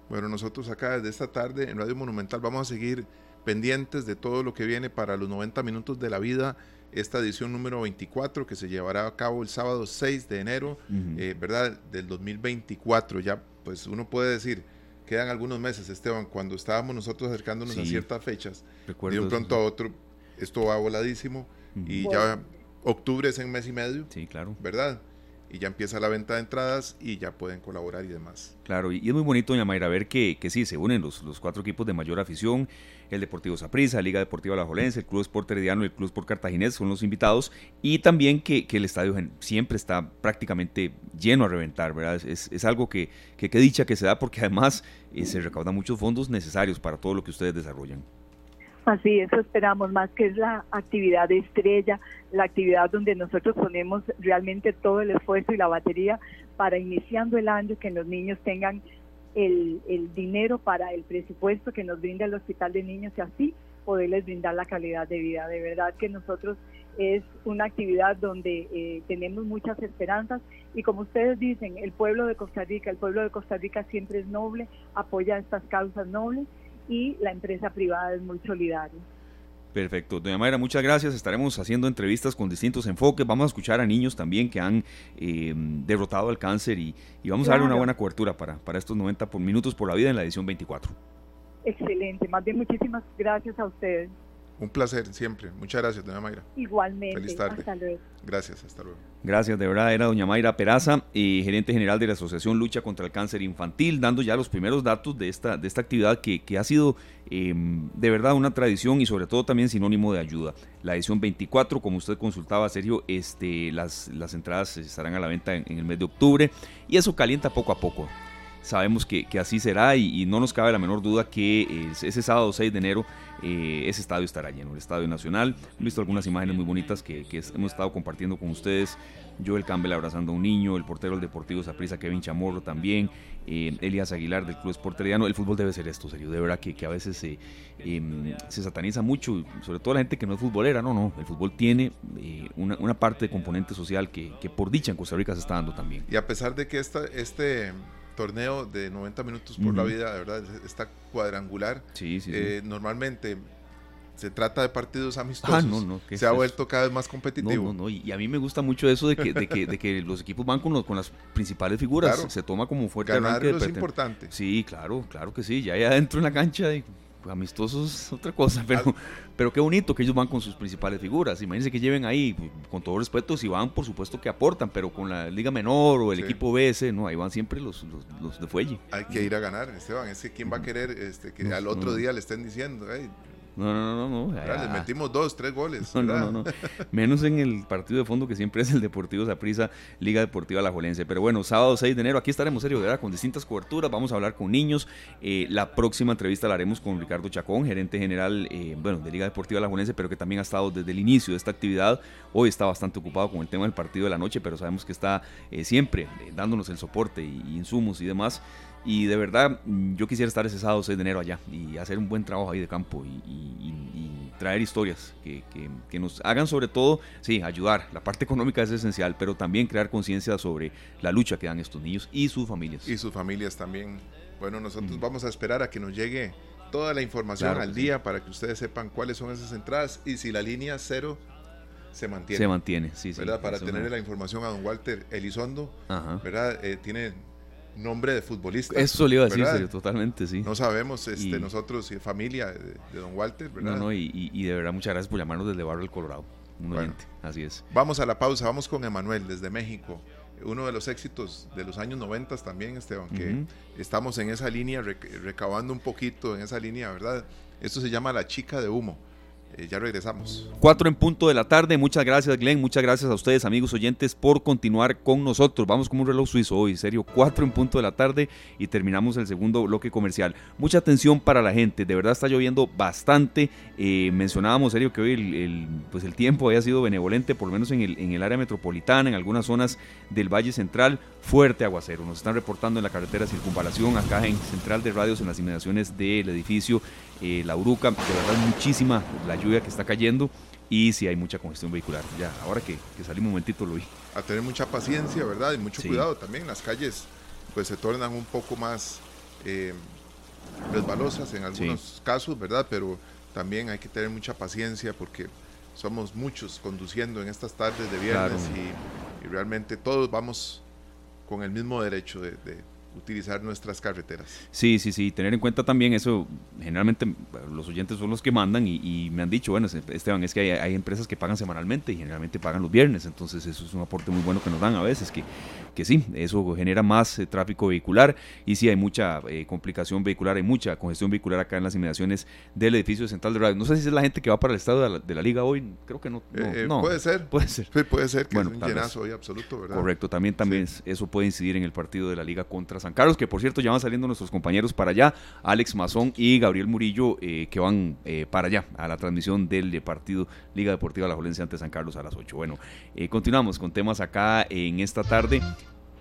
Bueno, nosotros acá desde esta tarde en Radio Monumental vamos a seguir pendientes de todo lo que viene para los 90 minutos de la vida, esta edición número 24 que se llevará a cabo el sábado 6 de enero, eh, ¿verdad? Del 2024. Ya, pues uno puede decir, quedan algunos meses, Esteban, cuando estábamos nosotros acercándonos a ciertas fechas, de un pronto a otro, esto va voladísimo y ya octubre es en mes y medio. Sí, claro. ¿Verdad? y ya empieza la venta de entradas y ya pueden colaborar y demás. Claro, y es muy bonito, doña Mayra, ver que, que sí, se unen los, los cuatro equipos de mayor afición, el Deportivo Saprissa, Liga Deportiva La Jolense, el Club Sport Herediano y el Club Sport Cartaginés son los invitados, y también que, el estadio siempre está prácticamente lleno a reventar, ¿verdad? Es, algo que, que, dicha que se da porque además eh, se recaudan muchos fondos necesarios para todo lo que ustedes desarrollan. Así, eso esperamos más, que es la actividad estrella, la actividad donde nosotros ponemos realmente todo el esfuerzo y la batería para iniciando el año que los niños tengan el, el dinero para el presupuesto que nos brinda el Hospital de Niños y así poderles brindar la calidad de vida. De verdad que nosotros es una actividad donde eh, tenemos muchas esperanzas y como ustedes dicen, el pueblo de Costa Rica, el pueblo de Costa Rica siempre es noble, apoya estas causas nobles y la empresa privada es muy solidaria. Perfecto. Doña Mayra, muchas gracias. Estaremos haciendo entrevistas con distintos enfoques. Vamos a escuchar a niños también que han eh, derrotado el cáncer y, vamos a darle una buena cobertura para, para estos 90 por minutos por la vida en la edición 24. Excelente. Más bien, muchísimas gracias a ustedes. Un placer siempre. Muchas gracias, doña Mayra. Igualmente. Feliz tarde. Hasta luego. Gracias, hasta luego. Gracias, de verdad, era doña Mayra Peraza, gerente general de la Asociación Lucha contra el Cáncer Infantil, dando ya los primeros datos de esta, de esta actividad que, que ha sido em, de verdad una tradición y sobre todo también sinónimo de ayuda. La edición 24, como usted consultaba, Sergio, este, las, las entradas estarán a la venta en el mes de octubre y eso calienta poco a poco sabemos que, así será y, no nos cabe la menor duda que ese sábado 6 de enero eh, ese estadio estará lleno, el Estadio Nacional. He visto algunas imágenes muy bonitas que, hemos estado compartiendo con ustedes. Joel Campbell abrazando a un niño, el portero del Deportivo Saprissa, Kevin Chamorro también, eh, Elias Aguilar del Club Esporteriano. El fútbol debe ser esto, serio. De verdad que, a veces se, em, se sataniza mucho, sobre todo la gente que no es futbolera. No, no, el fútbol tiene eh, una, parte de componente social que, por dicha en Costa Rica se está dando también. Y a pesar de que esta, este torneo de 90 minutos por la vida, de verdad, está cuadrangular. Sí, sí, eh, normalmente se trata de partidos amistosos. Ah, se ha vuelto cada vez más competitivo. No, no, no. Y, a mí me gusta mucho eso de que, de que, de que los equipos van con, con las principales figuras. Se toma como fuerte Ganar es importante. Sí, claro, claro que sí. Ya ahí adentro en la cancha. Y amistosos otra cosa, pero, pero qué bonito que ellos van con sus principales figuras. Imagínense que lleven ahí, con todo respeto, si van, por supuesto que aportan, pero con la Liga Menor o el equipo BS, no, ahí van siempre los, los, de fuelle. Hay que ir a ganar, Esteban. Es que quién va a querer este, que al otro día le estén diciendo, no, no, no, no. les metimos dos, tres goles. No, no, no, Menos en el partido de fondo que siempre es el Deportivo Zaprisa, Liga Deportiva La Jolense. Pero bueno, sábado 6 de enero, aquí estaremos serio, ¿verdad? Con distintas coberturas, vamos a hablar con niños. Eh, la próxima entrevista la haremos con Ricardo Chacón, gerente general, eh, bueno, de Liga Deportiva La Jolense, pero que también ha estado desde el inicio de esta actividad. Hoy está bastante ocupado con el tema del partido de la noche, pero sabemos que está eh, siempre dándonos el soporte y insumos y demás. Y de verdad, mm, yo quisiera estar ese sábado 6 de enero allá y hacer un buen trabajo ahí de campo y, traer historias que, que, nos hagan sobre todo, sí, ayudar. La parte económica es esencial, pero también crear conciencia sobre la lucha que dan estos niños y sus familias. Y sus familias también. Bueno, nosotros vamos a esperar a que nos llegue toda la información al día para que ustedes sepan cuáles son esas entradas y si la línea cero se mantiene. Se mantiene, sí, ¿verdad? Para tener la información a don Walter Elizondo, ¿verdad? Eh, tiene nombre de futbolista. Eso le iba a decir, serio, totalmente, sí. No sabemos, este, nosotros y familia de, don Walter, ¿verdad? No, no, y, de verdad muchas gracias por llamarnos desde Barrio El Colorado. Un oyente, así es. Vamos a la pausa, vamos con Emanuel desde México. Uno de los éxitos de los años 90 también, Esteban, que estamos en esa línea, recabando un poquito en esa línea, ¿verdad? Esto se llama La Chica de Humo. Eh, ya regresamos. Cuatro en punto de la tarde. Muchas gracias, Glenn. Muchas gracias a ustedes, amigos oyentes, por continuar con nosotros. Vamos como un reloj suizo hoy, serio. Cuatro en punto de la tarde y terminamos el segundo bloque comercial. Mucha atención para la gente. De verdad está lloviendo bastante. Eh, mencionábamos, serio, que hoy el, pues el tiempo había sido benevolente, por lo menos en el, en el área metropolitana, en algunas zonas del Valle Central. Fuerte aguacero. Nos están reportando en la carretera Circunvalación, acá en Central de Radios, en las inmediaciones del edificio eh, La Uruca. De verdad, muchísima la lluvia que está cayendo y si hay mucha congestión vehicular. Ya, ahora que, que salí un momentito lo vi. A tener mucha paciencia, ¿verdad? Y mucho cuidado también. Las calles pues se tornan un poco más eh, resbalosas en algunos casos, ¿verdad? Pero también hay que tener mucha paciencia porque somos muchos conduciendo en estas tardes de viernes y, realmente todos vamos con el mismo derecho de utilizar nuestras carreteras. Sí, sí, sí, tener en cuenta también eso, generalmente los oyentes son los que mandan y, me han dicho, bueno, Esteban, es que hay, empresas que pagan semanalmente y generalmente pagan los viernes, entonces eso es un aporte muy bueno que nos dan a veces, que, que sí, eso genera más eh, tráfico vehicular y sí hay mucha eh, complicación vehicular, hay mucha congestión vehicular acá en las inmediaciones del edificio central de radio. No sé si es la gente que va para el estado de la, liga hoy, creo que no. Eh, puede ser. Puede ser. puede ser que es un llenazo hoy absoluto, ¿verdad? Correcto, también, también eso puede incidir en el partido de la liga contra San Carlos, que por cierto ya van saliendo nuestros compañeros para allá, Alex Mazón y Gabriel Murillo, eh, que van eh, para allá a la transmisión del partido Liga Deportiva La Jolense ante San Carlos a las 8. Bueno, eh, continuamos con temas acá en esta tarde.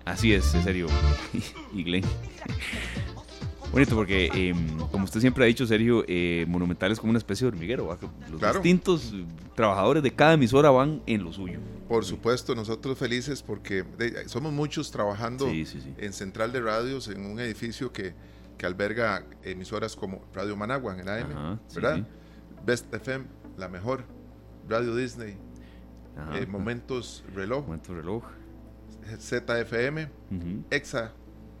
Así es, en serio, y. Bonito porque, em, como usted siempre ha dicho, Sergio, Monumental es como una especie de hormiguero. Los distintos trabajadores de cada emisora van en lo suyo. Por supuesto, nosotros felices porque somos muchos trabajando en Central de Radios, en un edificio que, que, alberga emisoras como Radio Managua en el AM, ¿verdad? Best FM, la mejor, Radio Disney, eh, Momentos Reloj, Momentos Reloj, ZFM, EXA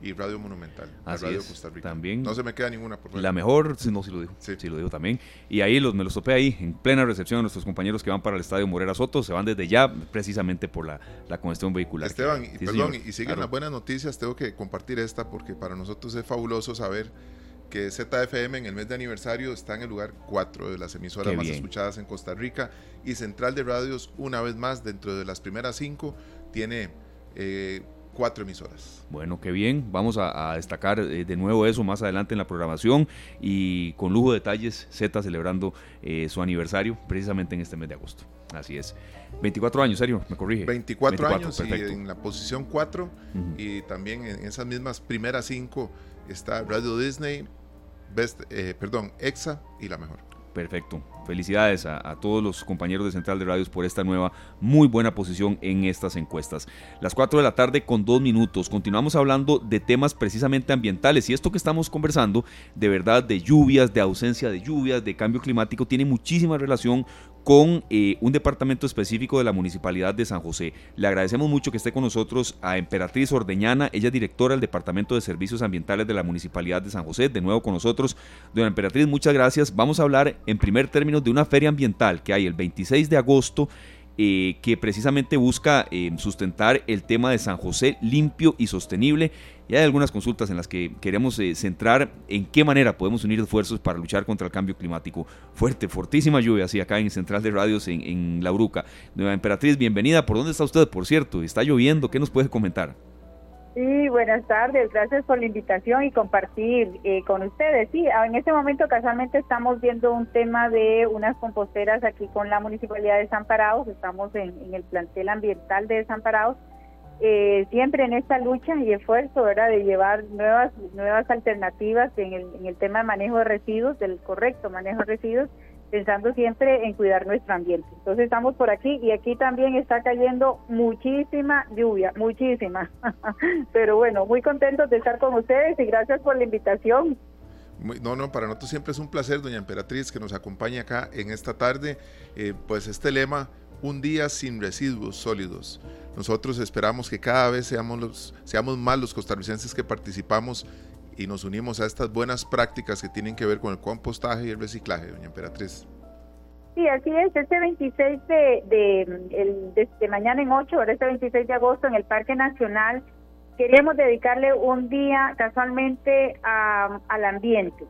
y Radio Monumental, Radio Costa Rica. También. No se me queda ninguna por La mejor, no, sí lo digo. Sí. lo digo también. Y ahí los, me los topé ahí, en plena recepción nuestros compañeros que van para el estadio Morera Soto. Se van desde ya, precisamente por la, la congestión vehicular. Esteban, y, perdón, y siguen las buenas noticias. Tengo que compartir esta porque para nosotros es fabuloso saber que ZFM en el mes de aniversario está en el lugar 4 de las emisoras más escuchadas en Costa Rica y Central de Radios, una vez más, dentro de las primeras cinco, tiene eh, cuatro emisoras. Bueno, qué bien. Vamos a, destacar eh, de nuevo eso más adelante en la programación y con lujo de detalles, Z celebrando eh, su aniversario precisamente en este mes de agosto. Así es. 24 años, serio, me corrige. 24, años y en la posición 4 y también en esas mismas primeras 5 está Radio Disney, Best, eh, perdón, EXA y la mejor. Perfecto. Felicidades a, todos los compañeros de Central de Radios por esta nueva muy buena posición en estas encuestas. Las 4 de la tarde con 2 minutos. Continuamos hablando de temas precisamente ambientales y esto que estamos conversando, de verdad, de lluvias, de ausencia de lluvias, de cambio climático, tiene muchísima relación con eh, un departamento específico de la Municipalidad de San José. Le agradecemos mucho que esté con nosotros a Emperatriz Ordeñana, ella es directora del Departamento de Servicios Ambientales de la Municipalidad de San José, de nuevo con nosotros. Doña Emperatriz, muchas gracias. Vamos a hablar en primer término de una feria ambiental que hay el 26 de agosto eh, que precisamente busca eh, sustentar el tema de San José limpio y sostenible. Y hay algunas consultas en las que queremos eh, centrar en qué manera podemos unir esfuerzos para luchar contra el cambio climático. Fuerte, fortísima lluvia, así acá en Central de Radios en, en La Bruca. Nueva Emperatriz, bienvenida. ¿Por dónde está usted, por cierto? Está lloviendo, ¿qué nos puede comentar? Sí, buenas tardes. Gracias por la invitación y compartir eh, con ustedes. Sí, ah, en este momento casualmente estamos viendo un tema de unas composteras aquí con la Municipalidad de Desamparados. Estamos en, el plantel ambiental de Desamparados. Eh, siempre en esta lucha y esfuerzo, ¿verdad?, de llevar nuevas nuevas alternativas en el, en el tema de manejo de residuos, del correcto manejo de residuos pensando siempre en cuidar nuestro ambiente. Entonces estamos por aquí y aquí también está cayendo muchísima lluvia, muchísima. Pero bueno, muy contentos de estar con ustedes y gracias por la invitación. No, no, para nosotros siempre es un placer, doña Emperatriz, que nos acompañe acá en esta tarde. Eh, pues este lema un día sin residuos sólidos. Nosotros esperamos que cada vez seamos, los, seamos más los costarricenses que participamos y nos unimos a estas buenas prácticas que tienen que ver con el compostaje y el reciclaje, doña Emperatriz. Sí, así es. Este 26 de, de, el, de, mañana en 8, este 26 de agosto en el Parque Nacional, queremos dedicarle un día casualmente al ambiente.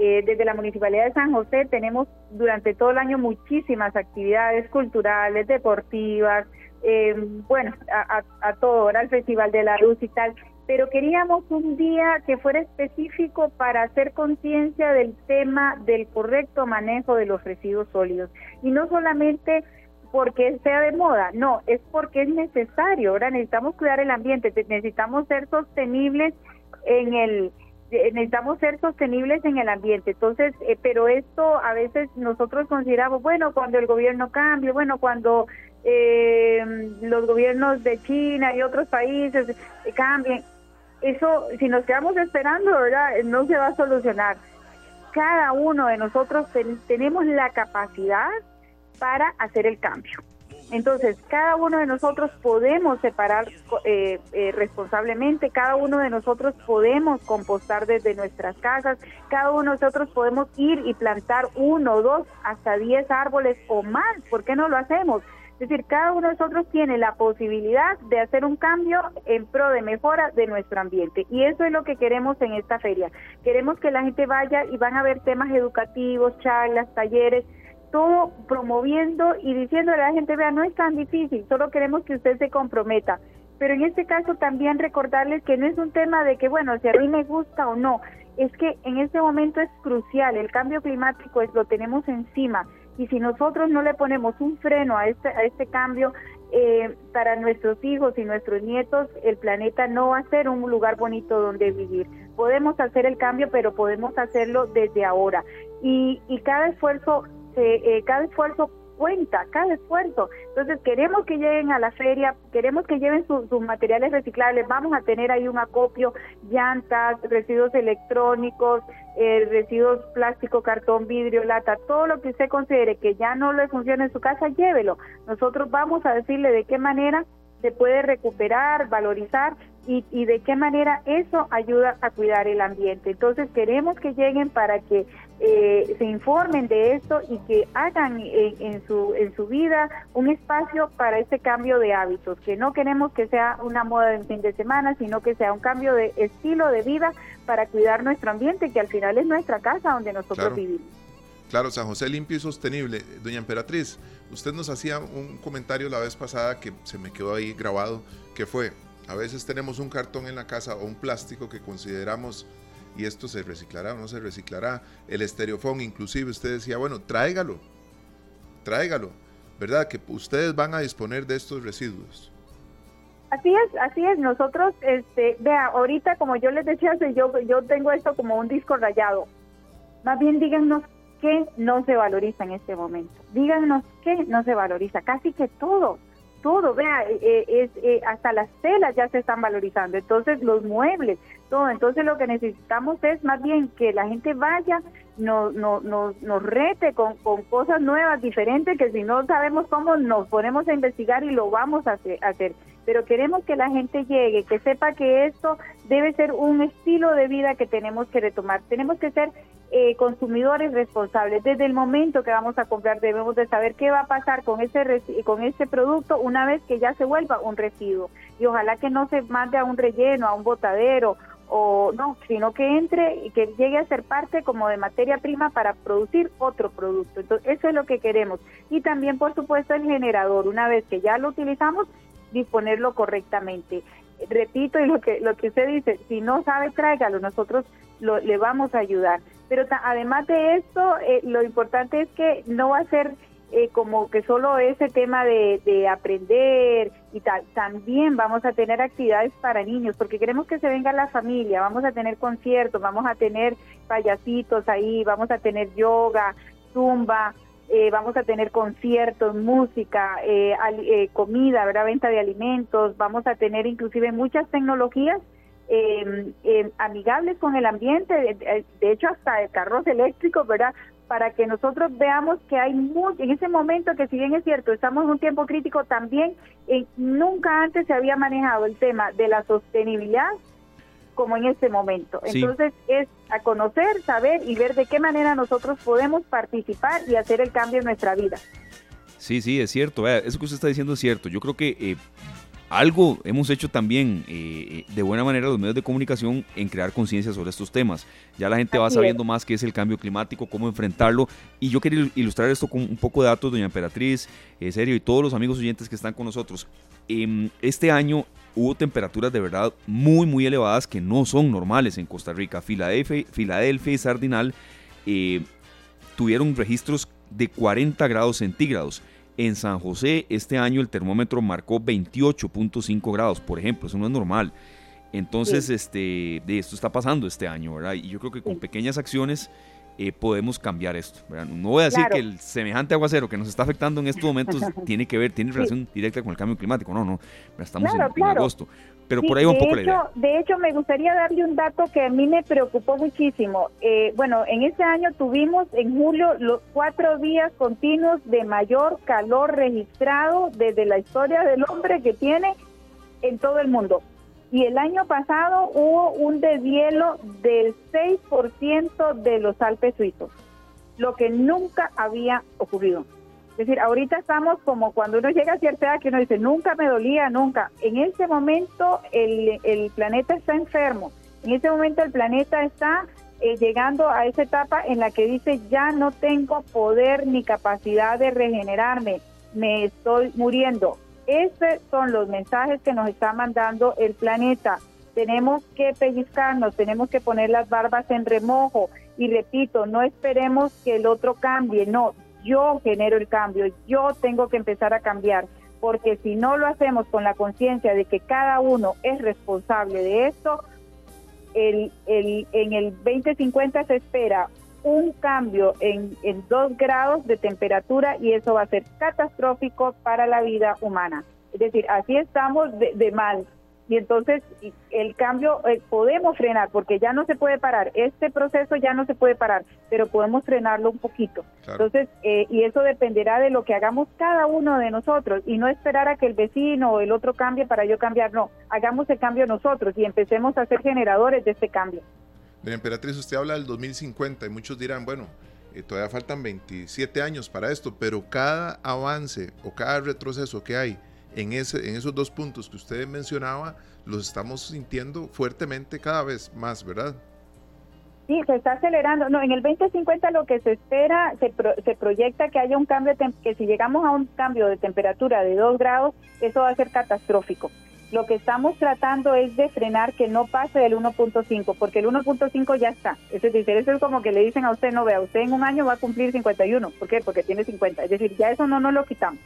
Eh, desde la Municipalidad de San José tenemos durante todo el año muchísimas actividades culturales, deportivas, eh, bueno, a, a, todo, ahora el Festival de la Luz y tal pero queríamos un día que fuera específico para hacer conciencia del tema del correcto manejo de los residuos sólidos. Y no solamente porque sea de moda, no, es porque es necesario. Ahora necesitamos cuidar el ambiente, necesitamos ser sostenibles en el necesitamos ser sostenibles en el ambiente. Entonces, eh, pero esto a veces nosotros consideramos, bueno, cuando el gobierno cambie, bueno, cuando eh, los gobiernos de China y otros países eh, cambien, eso, si nos quedamos esperando, ¿verdad? No se va a solucionar. Cada uno de nosotros tenemos la capacidad para hacer el cambio. Entonces, cada uno de nosotros podemos separar eh, eh, responsablemente, cada uno de nosotros podemos compostar desde nuestras casas, cada uno de nosotros podemos ir y plantar uno, dos, hasta diez árboles o más. ¿Por qué no lo hacemos? Es decir, cada uno de nosotros tiene la posibilidad de hacer un cambio en pro de mejora de nuestro ambiente. Y eso es lo que queremos en esta feria. Queremos que la gente vaya y van a ver temas educativos, charlas, talleres, todo promoviendo y diciéndole a la gente, vea, no es tan difícil, solo queremos que usted se comprometa. Pero en este caso también recordarles que no es un tema de que, bueno, si a mí me gusta o no, es que en este momento es crucial, el cambio climático es, lo tenemos encima y si nosotros no le ponemos un freno a este, a este cambio, eh, para nuestros hijos y nuestros nietos, el planeta no va a ser un lugar bonito donde vivir. Podemos hacer el cambio, pero podemos hacerlo desde ahora. Y, y cada esfuerzo, eh, cada esfuerzo cuenta cada esfuerzo. Entonces queremos que lleguen a la feria, queremos que lleven sus materiales reciclables, vamos a tener ahí un acopio, llantas, residuos electrónicos, eh, residuos plástico, cartón, vidrio, lata, todo lo que usted considere que ya no le funciona en su casa, llévelo. Nosotros vamos a decirle de qué manera se puede recuperar, valorizar y, y, de qué manera eso ayuda a cuidar el ambiente. Entonces queremos que lleguen para que eh, se informen de esto y que hagan en, su, en su vida un espacio para este cambio de hábitos, que no queremos que sea una moda de fin de semana, sino que sea un cambio de estilo de vida para cuidar nuestro ambiente, que al final es nuestra casa donde nosotros vivimos. Claro, San José limpio y sostenible. Doña Emperatriz, usted nos hacía un comentario la vez pasada que se me quedó ahí grabado, que fue, a veces tenemos un cartón en la casa o un plástico que consideramos y esto se reciclará o no se reciclará. El estereofón, inclusive usted decía, bueno, tráigalo, tráigalo, ¿verdad? Que ustedes van a disponer de estos residuos. Así es, así es. Nosotros, este, vea, ahorita como yo les decía, yo, yo tengo esto como un disco rayado. Más bien díganos qué no se valoriza en este momento. Díganos qué no se valoriza. Casi que todo todo, vea, eh, eh, es, eh, hasta las telas ya se están valorizando, entonces los muebles, todo, entonces lo que necesitamos es más bien que la gente vaya, nos, nos, nos, rete con, con, cosas nuevas, diferentes, que si no sabemos cómo nos ponemos a investigar y lo vamos a hacer, pero queremos que la gente llegue, que sepa que esto debe ser un estilo de vida que tenemos que retomar, tenemos que ser eh, consumidores responsables. Desde el momento que vamos a comprar debemos de saber qué va a pasar con ese con ese producto una vez que ya se vuelva un residuo y ojalá que no se mande a un relleno, a un botadero o no, sino que entre y que llegue a ser parte como de materia prima para producir otro producto. Entonces, eso es lo que queremos. Y también, por supuesto, el generador, una vez que ya lo utilizamos, disponerlo correctamente. Repito, y lo que, lo que usted dice, si no sabe, tráigalo, nosotros lo, le vamos a ayudar. Pero además de esto, eh, lo importante es que no va a ser eh, como que solo ese tema de, de, aprender y tal. También vamos a tener actividades para niños, porque queremos que se venga la familia. Vamos a tener conciertos, vamos a tener payasitos ahí, vamos a tener yoga, zumba. Eh, vamos a tener conciertos, música, comida, ¿verdad? venta de alimentos, vamos a tener inclusive muchas tecnologías eh, amigables con el ambiente, de, hecho hasta de carros eléctricos, ¿verdad? para que nosotros veamos que hay mucho, en ese momento que si bien es cierto, estamos en un tiempo crítico también, eh, nunca antes se había manejado el tema de la sostenibilidad como en este momento. Entonces es a conocer, saber y ver de qué manera nosotros podemos participar y hacer el cambio en nuestra vida. Sí, sí, es cierto. Eso que usted está diciendo es cierto. Yo creo que eh, algo hemos hecho también eh, de buena manera los medios de comunicación en crear conciencia sobre estos temas. Ya la gente va sabiendo más qué es el cambio climático, cómo enfrentarlo. Y yo quería ilustrar esto con un poco de datos, doña Emperatriz, eh, serio, y todos los amigos oyentes que están con nosotros. Em, este año hubo temperaturas de verdad muy, muy elevadas que no son normales en Costa Rica. Filadelfia, Filadelfia y Sardinal eh, tuvieron registros de 40 grados centígrados. En San José este año el termómetro marcó 28.5 grados, por ejemplo, eso no es normal. Entonces, este, de esto está pasando este año, ¿verdad? Y yo creo que con pequeñas acciones eh, podemos cambiar esto. No voy a decir que el semejante aguacero que nos está afectando en estos momentos tiene que ver, tiene relación directa con el cambio climático. No, no, estamos en, agosto. Pero por ahí va un poco la idea. De hecho, me gustaría darle un dato que a mí me preocupó muchísimo. Eh, bueno, en este año tuvimos en julio los cuatro días continuos de mayor calor registrado desde la historia del hombre que tiene en todo el mundo. Y el año pasado hubo un deshielo del 6% de los Alpes suizos, lo que nunca había ocurrido. Es decir, ahorita estamos como cuando uno llega a cierta edad que uno dice, nunca me dolía, nunca. En ese momento el, el planeta está enfermo. En ese momento el planeta está eh, llegando a esa etapa en la que dice, ya no tengo poder ni capacidad de regenerarme, me estoy muriendo. Esos son los mensajes que nos está mandando el planeta. Tenemos que pellizcarnos, tenemos que poner las barbas en remojo. Y repito, no esperemos que el otro cambie, no, yo genero el cambio, yo tengo que empezar a cambiar, porque si no lo hacemos con la conciencia de que cada uno es responsable de esto, el, el, en el 2050 se espera un cambio en, en dos grados de temperatura y eso va a ser catastrófico para la vida humana. Es decir, así estamos de, de mal. Y entonces el cambio eh, podemos frenar porque ya no se puede parar. Este proceso ya no se puede parar pero podemos frenarlo un poquito. Entonces eh, y eso dependerá de lo que hagamos cada uno de nosotros y no esperar a que el vecino o el otro cambie para yo cambiar. No hagamos el cambio nosotros y empecemos a ser generadores de este cambio Doña Emperatriz usted habla del 2050 y muchos dirán bueno eh, todavía faltan 27 años para esto pero cada avance o cada retroceso que hay en, ese, en esos dos puntos que usted mencionaba, los estamos sintiendo fuertemente cada vez más, ¿verdad? Sí, se está acelerando. No, en el 2050 lo que se espera, se, se proyecta que haya un cambio, que si llegamos a un cambio de temperatura de 2 grados, eso va a ser catastrófico. Lo que estamos tratando es de frenar que no pase del 1.5, porque el 1.5 ya está. Es decir, eso es como que le dicen a usted, no vea, usted en un año va a cumplir 51. ¿Por qué? Porque tiene 50. Es decir, ya eso no nos lo quitamos.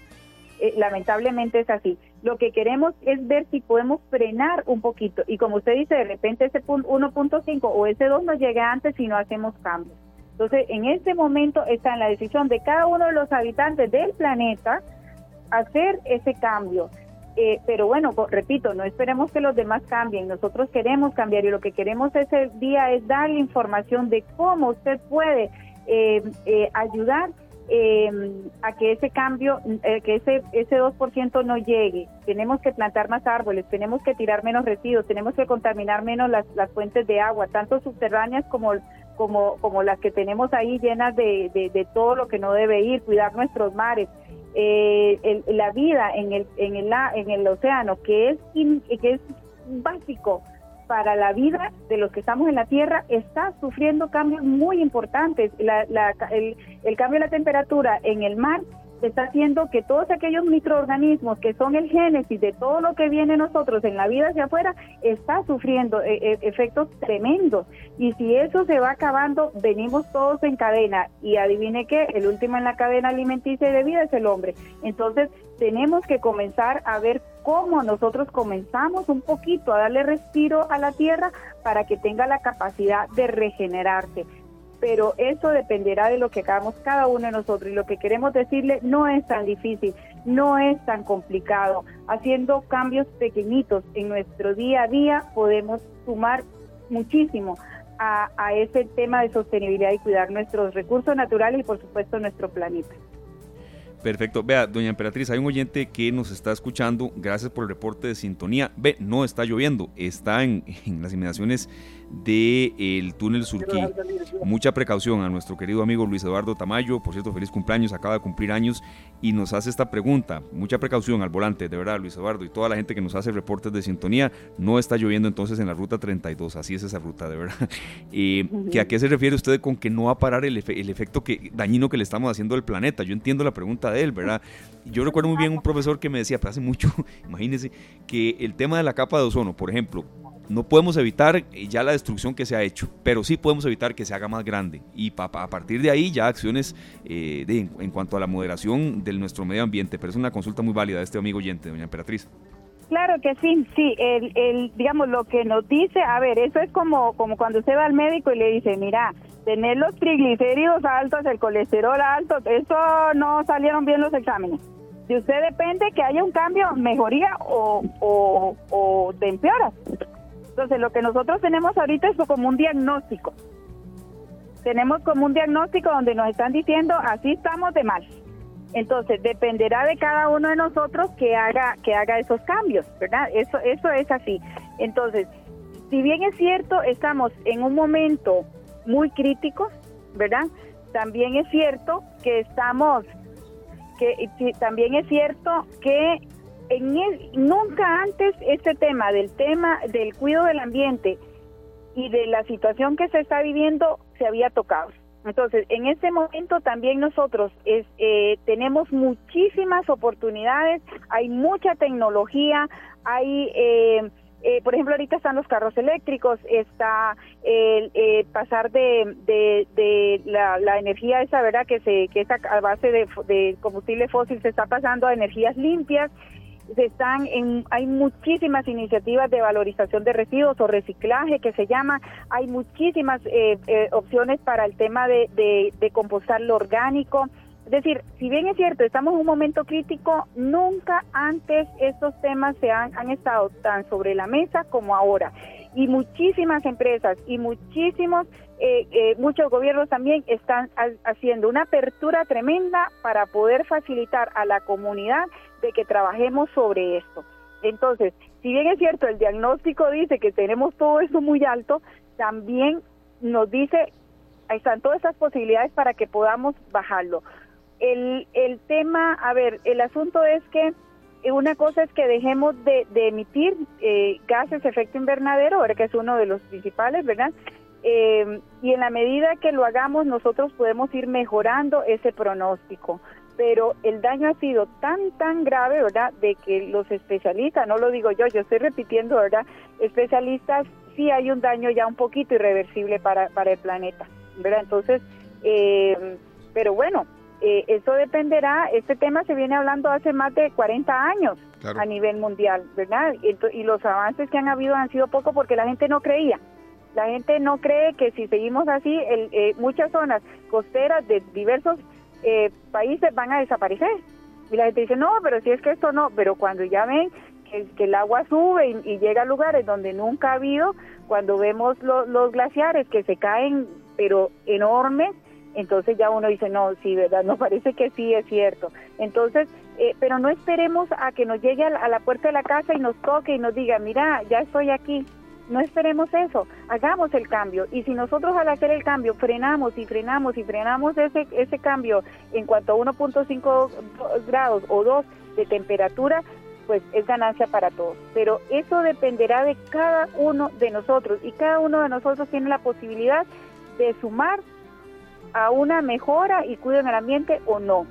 Eh, lamentablemente es así. Lo que queremos es ver si podemos frenar un poquito y como usted dice, de repente ese 1.5 o ese 2 nos llega antes si no hacemos cambios. Entonces, en este momento está en la decisión de cada uno de los habitantes del planeta hacer ese cambio. Eh, pero bueno, repito, no esperemos que los demás cambien, nosotros queremos cambiar y lo que queremos ese día es dar información de cómo usted puede eh, ayudar eh, a que ese cambio, eh, que ese, ese 2% no llegue. Tenemos que plantar más árboles, tenemos que tirar menos residuos, tenemos que contaminar menos las, las fuentes de agua, tanto subterráneas como, como, como las que tenemos ahí llenas de, de, todo lo que no debe ir, cuidar nuestros mares. Eh, la vida en el, en, el, en el océano, que es, que es básico para la vida de los que estamos en la Tierra está sufriendo cambios muy importantes. el, cambio de la temperatura en el mar está haciendo que todos aquellos microorganismos que son el génesis de todo lo que viene nosotros en la vida hacia afuera, está sufriendo eh, eh, efectos tremendos. Y si eso se va acabando, venimos todos en cadena. Y adivine qué, el último en la cadena alimenticia y de vida es el hombre. Entonces, tenemos que comenzar a ver cómo nosotros comenzamos un poquito a darle respiro a la tierra para que tenga la capacidad de regenerarse. Pero eso dependerá de lo que hagamos cada uno de nosotros y lo que queremos decirle no es tan difícil, no es tan complicado. Haciendo cambios pequeñitos en nuestro día a día podemos sumar muchísimo a, ese tema de sostenibilidad y cuidar nuestros recursos naturales y por supuesto nuestro planeta. Perfecto. Vea, doña Emperatriz, hay un oyente que nos está escuchando. Gracias por el reporte de sintonía. Ve, no está lloviendo, está en, en las inmediaciones del túnel Surquí. Mucha precaución a nuestro querido amigo Luis Eduardo Tamayo, por cierto, feliz cumpleaños, acaba de cumplir años y nos hace esta pregunta. Mucha precaución al volante, de verdad, Luis Eduardo, y toda la gente que nos hace reportes de sintonía. No está lloviendo entonces en la ruta 32, así es esa ruta, de verdad. Eh, ¿A qué se refiere usted con que no va a parar el, el efecto que, dañino que le estamos haciendo al planeta? Yo entiendo la pregunta de él, ¿verdad? Yo recuerdo muy bien un profesor que me decía, pero hace mucho, imagínense, que el tema de la capa de ozono, por ejemplo, no podemos evitar ya la destrucción que se ha hecho, pero sí podemos evitar que se haga más grande. Y a partir de ahí ya acciones eh, de, en cuanto a la moderación de nuestro medio ambiente. Pero es una consulta muy válida de este amigo oyente, doña Emperatriz. Claro que sí, sí, el, el, digamos, lo que nos dice, a ver, eso es como, como cuando usted va al médico y le dice, mira, tener los triglicéridos altos, el colesterol alto, eso no salieron bien los exámenes. De usted depende que haya un cambio, mejoría o, o, o te empeora. Entonces, lo que nosotros tenemos ahorita es como un diagnóstico. Tenemos como un diagnóstico donde nos están diciendo, así estamos de mal. Entonces, dependerá de cada uno de nosotros que haga que haga esos cambios, ¿verdad? Eso eso es así. Entonces, si bien es cierto, estamos en un momento muy crítico, ¿verdad? También es cierto que estamos que también es cierto que en nunca antes este tema del tema del cuidado del ambiente y de la situación que se está viviendo se había tocado. Entonces, en este momento también nosotros es, eh, tenemos muchísimas oportunidades, hay mucha tecnología, hay, eh, eh, por ejemplo, ahorita están los carros eléctricos, está el pasar de, de, la, la, energía esa, ¿verdad? Que, se, que está a base de, de combustible fósil se está pasando a energías limpias están en, hay muchísimas iniciativas de valorización de residuos o reciclaje que se llama, hay muchísimas eh, eh, opciones para el tema de, de, compostar lo orgánico. Es decir, si bien es cierto, estamos en un momento crítico, nunca antes estos temas se han, han estado tan sobre la mesa como ahora. Y muchísimas empresas y muchísimos, eh, muchos gobiernos también están haciendo una apertura tremenda para poder facilitar a la comunidad de que trabajemos sobre esto. Entonces, si bien es cierto, el diagnóstico dice que tenemos todo eso muy alto, también nos dice, están todas esas posibilidades para que podamos bajarlo. El, el tema, a ver, el asunto es que una cosa es que dejemos de, emitir eh, gases de efecto invernadero, ahora que es uno de los principales, ¿verdad? Eh, y en la medida que lo hagamos, nosotros podemos ir mejorando ese pronóstico pero el daño ha sido tan, tan grave, ¿verdad?, de que los especialistas, no lo digo yo, yo estoy repitiendo, ¿verdad?, especialistas, sí hay un daño ya un poquito irreversible para, para el planeta, ¿verdad? Entonces, eh, pero bueno, eh, eso dependerá, este tema se viene hablando hace más de 40 años a nivel mundial, ¿verdad? Y, los avances que han habido han sido poco porque la gente no creía. La gente no cree que si seguimos así, el, eh, muchas zonas costeras de diversos eh, países van a desaparecer. Y la gente dice, no, pero si es que esto no, pero cuando ya ven que, el agua sube y, llega a lugares donde nunca ha habido, cuando vemos los glaciares que se caen, pero enormes, entonces ya uno dice, no, sí, ¿verdad? No parece que sí es cierto. Entonces, eh, pero no esperemos a que nos llegue a la puerta de la casa y nos toque y nos diga, mira, ya estoy aquí. No esperemos eso, hagamos el cambio. Y si nosotros al hacer el cambio frenamos y frenamos y frenamos ese, ese cambio en cuanto a 1.5 grados o 2 de temperatura, pues es ganancia para todos. Pero eso dependerá de cada uno de nosotros y cada uno de nosotros tiene la posibilidad de sumar a una mejora y cuidado en el ambiente o no.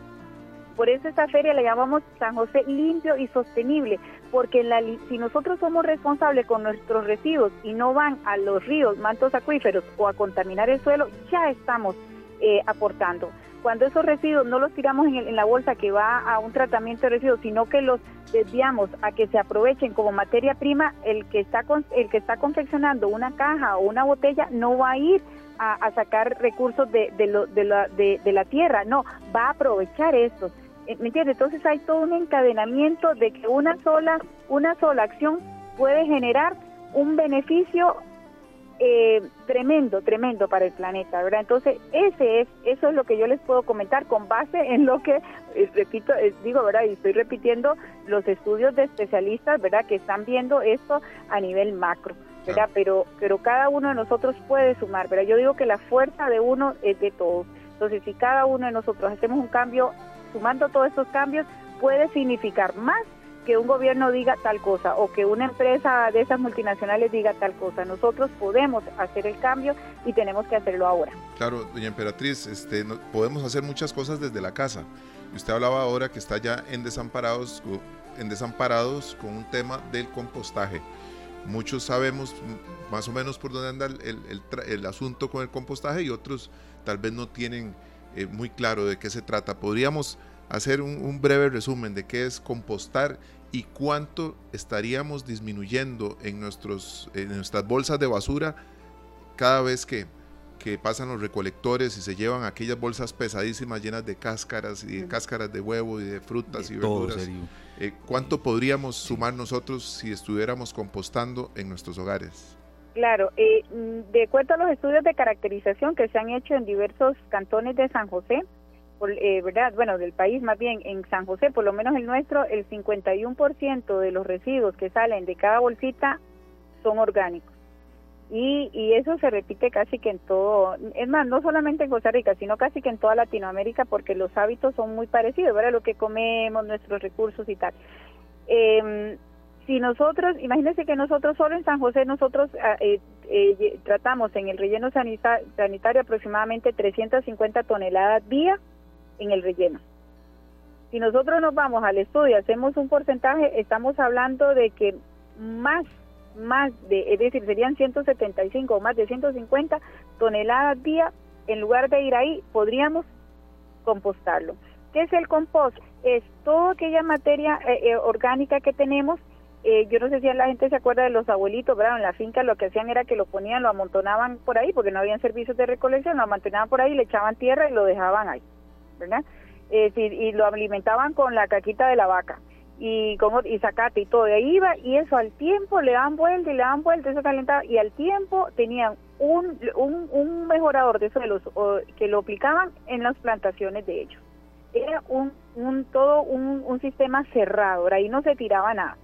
Por eso esta feria la llamamos San José limpio y sostenible, porque la, si nosotros somos responsables con nuestros residuos y no van a los ríos, mantos acuíferos o a contaminar el suelo, ya estamos eh, aportando. Cuando esos residuos no los tiramos en, la bolsa que va a un tratamiento de residuos, sino que los desviamos a que se aprovechen como materia prima, el que está, el que está confeccionando una caja o una botella no va a ir a, sacar recursos de, de, la, de la tierra, no, va a aprovechar estos. Eh, ¿Me entiendes? Entonces hay todo un encadenamiento de que una sola, una sola acción puede generar un beneficio eh, tremendo, tremendo para el planeta, ¿verdad? Entonces, ese es, eso es lo que yo les puedo comentar con base en lo que, eh, repito, eh, digo, ¿verdad? Y estoy repitiendo los estudios de especialistas, ¿verdad? Que están viendo esto a nivel macro, ¿verdad? Pero, pero cada uno de nosotros puede sumar, ¿verdad? Yo digo que la fuerza de uno es de todos. Entonces, si cada uno de nosotros hacemos un cambio, sumando todos estos cambios, puede significar más que un gobierno diga tal cosa o que una empresa de esas multinacionales diga tal cosa. Nosotros podemos hacer el cambio y tenemos que hacerlo ahora. Claro, doña Emperatriz, este, podemos hacer muchas cosas desde la casa. Usted hablaba ahora que está ya en desamparados, en desamparados con un tema del compostaje. Muchos sabemos más o menos por dónde anda el, el, asunto con el compostaje y otros tal vez no tienen eh, muy claro de qué se trata. Podríamos hacer un, un, breve resumen de qué es compostar y cuánto estaríamos disminuyendo en, nuestros, en nuestras bolsas de basura cada vez que, que pasan los recolectores y se llevan aquellas bolsas pesadísimas llenas de cáscaras y de cáscaras de huevo y de frutas y verduras. Eh, ¿Cuánto podríamos sumar nosotros si estuviéramos compostando en nuestros hogares? Claro, eh, mm, de acuerdo a los estudios de caracterización que se han hecho en diversos cantones de San José, eh, ¿verdad? Bueno, del país más bien, en San José, por lo menos el nuestro, el 51% de los residuos que salen de cada bolsita son orgánicos. Y, y eso se repite casi que en todo, es más, no solamente en Costa Rica, sino casi que en toda Latinoamérica, porque los hábitos son muy parecidos, ¿verdad? Lo que comemos, nuestros recursos y tal. Eh, si nosotros, imagínense que nosotros solo en San José, nosotros ah, eh, eh, tratamos en el relleno sanitario aproximadamente 350 toneladas día en el relleno. Si nosotros nos vamos al estudio, hacemos un porcentaje, estamos hablando de que más, más de, es decir, serían 175 o más de 150 toneladas día, en lugar de ir ahí, podríamos compostarlo. ¿Qué es el compost? Es toda aquella materia eh, eh, orgánica que tenemos eh, yo no sé si la gente se acuerda de los abuelitos, ¿verdad? En la finca lo que hacían era que lo ponían, lo amontonaban por ahí, porque no habían servicios de recolección, lo amontonaban por ahí, le echaban tierra y lo dejaban ahí. ¿verdad? Eh, y lo alimentaban con la caquita de la vaca y como y zacate y todo de ahí iba y eso al tiempo le dan vuelta y le dan vuelta eso calentaba y al tiempo tenían un, un, un mejorador de suelos que lo aplicaban en las plantaciones de ellos era un, un todo un, un sistema cerrado ahí no se tiraba nada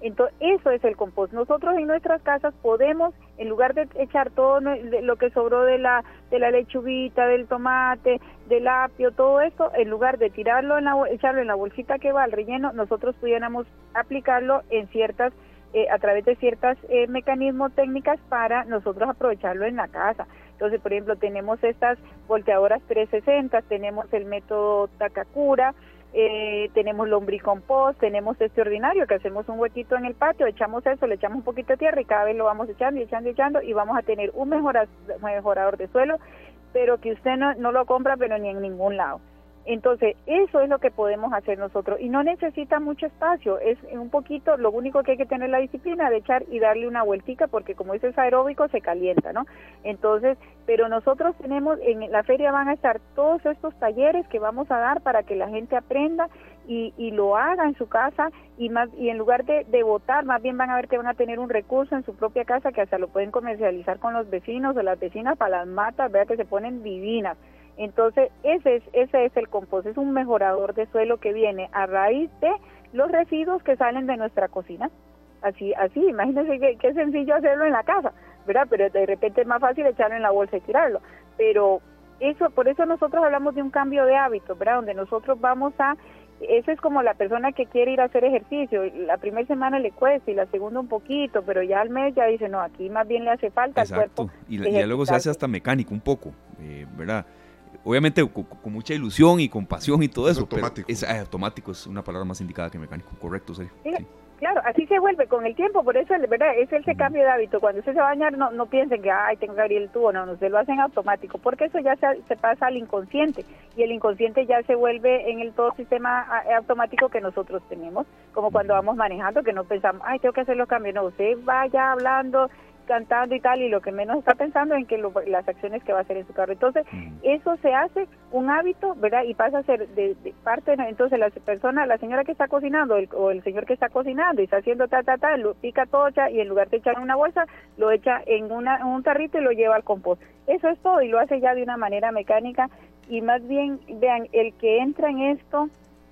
entonces, eso es el compost. Nosotros en nuestras casas podemos, en lugar de echar todo lo que sobró de la, de la lechuguita, del tomate, del apio, todo esto, en lugar de tirarlo, en la, echarlo en la bolsita que va al relleno, nosotros pudiéramos aplicarlo en ciertas, eh, a través de ciertas eh, mecanismos técnicas para nosotros aprovecharlo en la casa. Entonces, por ejemplo, tenemos estas volteadoras 360, tenemos el método Takakura, eh, tenemos lombricompost, tenemos este ordinario que hacemos un huequito en el patio, echamos eso, le echamos un poquito de tierra y cada vez lo vamos echando y echando y echando y vamos a tener un mejorador de suelo, pero que usted no, no lo compra pero ni en ningún lado. Entonces, eso es lo que podemos hacer nosotros. Y no necesita mucho espacio, es un poquito, lo único que hay que tener la disciplina de echar y darle una vueltica porque como es aeróbico se calienta, ¿no? Entonces, pero nosotros tenemos, en la feria van a estar todos estos talleres que vamos a dar para que la gente aprenda y, y lo haga en su casa y más y en lugar de, de votar, más bien van a ver que van a tener un recurso en su propia casa que hasta lo pueden comercializar con los vecinos o las vecinas para las matas, vea que se ponen divinas entonces, ese es, ese es el compost, es un mejorador de suelo que viene a raíz de los residuos que salen de nuestra cocina. Así, así, imagínense es sencillo hacerlo en la casa, ¿verdad? Pero de repente es más fácil echarlo en la bolsa y tirarlo. Pero eso, por eso nosotros hablamos de un cambio de hábito, ¿verdad? Donde nosotros vamos a eso es como la persona que quiere ir a hacer ejercicio. La primera semana le cuesta y la segunda un poquito, pero ya al mes ya dice, no, aquí más bien le hace falta al cuerpo. Y, y luego se hace hasta mecánico un poco, eh, ¿verdad? Obviamente con, mucha ilusión y con pasión y todo eso. Automático. es ah, automático, es una palabra más indicada que mecánico, correcto, serio. Sí, Claro, así se vuelve con el tiempo, por eso ¿verdad? es ese cambio de hábito. Cuando usted se va a bañar, no, no piensen que, ay, tengo que abrir el tubo, no, no, se lo hacen automático, porque eso ya se, se pasa al inconsciente y el inconsciente ya se vuelve en el todo sistema ah, automático que nosotros tenemos, como cuando vamos manejando, que no pensamos, ay, tengo que hacer los cambios, no, usted vaya hablando cantando y tal, y lo que menos está pensando en que las acciones que va a hacer en su carro. Entonces, eso se hace un hábito, ¿verdad? Y pasa a ser de, parte, entonces la persona, la señora que está cocinando o el señor que está cocinando y está haciendo ta, ta, ta, lo pica todo y en lugar de echar en una bolsa, lo echa en, una, en un tarrito y lo lleva al compost. Eso es todo y lo hace ya de una manera mecánica y más bien, vean, el que entra en esto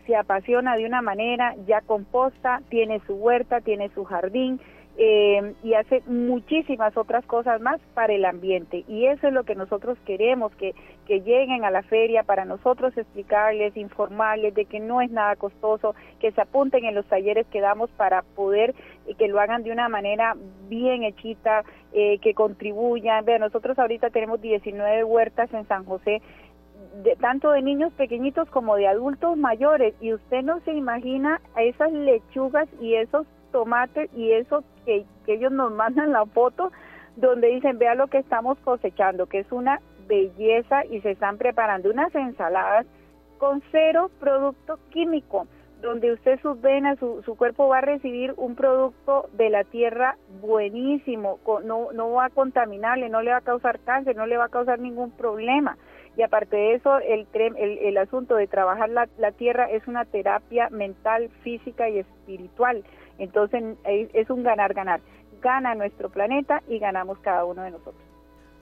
se apasiona de una manera, ya composta, tiene su huerta, tiene su jardín, eh, y hace muchísimas otras cosas más para el ambiente. Y eso es lo que nosotros queremos, que, que lleguen a la feria para nosotros explicarles, informarles de que no es nada costoso, que se apunten en los talleres que damos para poder eh, que lo hagan de una manera bien hechita, eh, que contribuyan. Vean, nosotros ahorita tenemos 19 huertas en San José de, tanto de niños pequeñitos como de adultos mayores y usted no se imagina esas lechugas y esos tomates y eso que, ellos nos mandan la foto donde dicen vea lo que estamos cosechando, que es una belleza y se están preparando unas ensaladas con cero producto químico, donde usted sus venas, su, su cuerpo va a recibir un producto de la tierra buenísimo, no, no va a contaminarle, no le va a causar cáncer, no le va a causar ningún problema. Y aparte de eso, el, el, el asunto de trabajar la, la tierra es una terapia mental, física y espiritual. Entonces es un ganar-ganar. Gana nuestro planeta y ganamos cada uno de nosotros.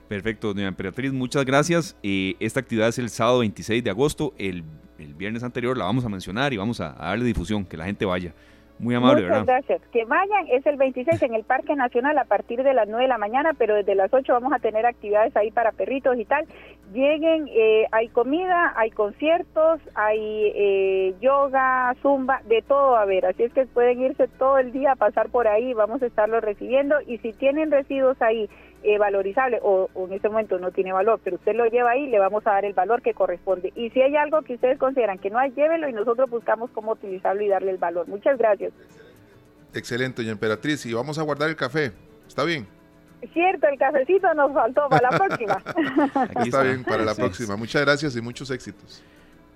Perfecto, doña Emperatriz, muchas gracias. Eh, esta actividad es el sábado 26 de agosto. El, el, viernes anterior la vamos a mencionar y vamos a, darle difusión, que la gente vaya. Muy amable, Muchas gracias. Que vayan, es el 26 en el Parque Nacional a partir de las 9 de la mañana, pero desde las 8 vamos a tener actividades ahí para perritos y tal. Lleguen, eh, hay comida, hay conciertos, hay eh, yoga, zumba, de todo a ver. Así es que pueden irse todo el día a pasar por ahí, vamos a estarlos recibiendo. Y si tienen residuos ahí eh, valorizable o, en ese momento no tiene valor, pero usted lo lleva ahí, le vamos a dar el valor que corresponde. Y si hay algo que ustedes consideran que no hay, llévelo y nosotros buscamos cómo utilizarlo y darle el valor. Muchas gracias. Excelente, doña Emperatriz. Y vamos a guardar el café. ¿Está bien? Cierto, el cafecito nos faltó para la próxima. está bien, para la próxima. Muchas gracias y muchos éxitos.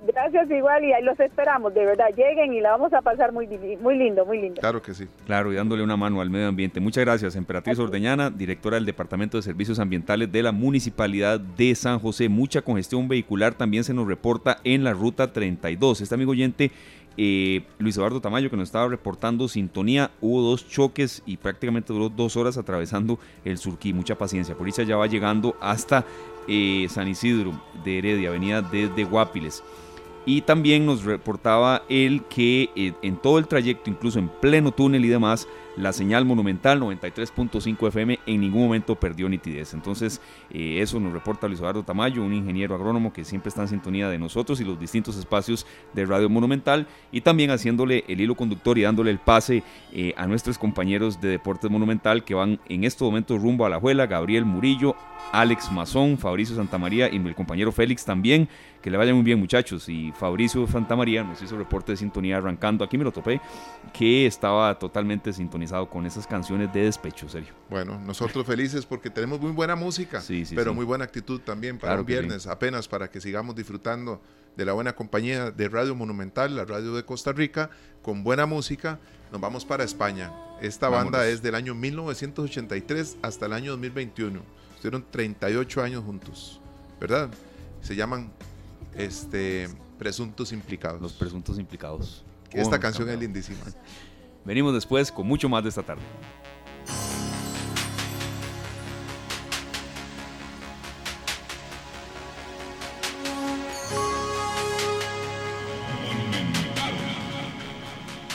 Gracias igual y ahí los esperamos, de verdad, lleguen y la vamos a pasar muy, muy lindo, muy lindo. Claro que sí. Claro, y dándole una mano al medio ambiente. Muchas gracias, Emperatriz Ordeñana, directora del Departamento de Servicios Ambientales de la Municipalidad de San José. Mucha congestión vehicular también se nos reporta en la ruta 32. Este amigo oyente eh, Luis Eduardo Tamayo que nos estaba reportando sintonía, hubo dos choques y prácticamente duró dos horas atravesando el Surquí, mucha paciencia, por ya va llegando hasta eh, San Isidro de Heredia, avenida desde Guapiles. Y también nos reportaba él que eh, en todo el trayecto, incluso en pleno túnel y demás, la señal monumental 93.5 FM en ningún momento perdió nitidez. Entonces, eh, eso nos reporta Luis Eduardo Tamayo, un ingeniero agrónomo que siempre está en sintonía de nosotros y los distintos espacios de Radio Monumental y también haciéndole el hilo conductor y dándole el pase eh, a nuestros compañeros de Deportes Monumental que van en estos momentos rumbo a la Juela, Gabriel Murillo, Alex Mazón, Fabricio Santamaría y el compañero Félix también. Que le vaya muy bien muchachos. Y Fabricio Santamaría nos hizo reporte de sintonía arrancando, aquí me lo topé, que estaba totalmente sintonizado con esas canciones de despecho, serio. Bueno, nosotros felices porque tenemos muy buena música, pero muy buena actitud también para un viernes, apenas para que sigamos disfrutando de la buena compañía de Radio Monumental, la radio de Costa Rica, con buena música. Nos vamos para España. Esta banda es del año 1983 hasta el año 2021 Estuvieron 38 años juntos, ¿verdad? Se llaman este, presuntos implicados. Los presuntos implicados. Esta canción es lindísima. Venimos después con mucho más de esta tarde.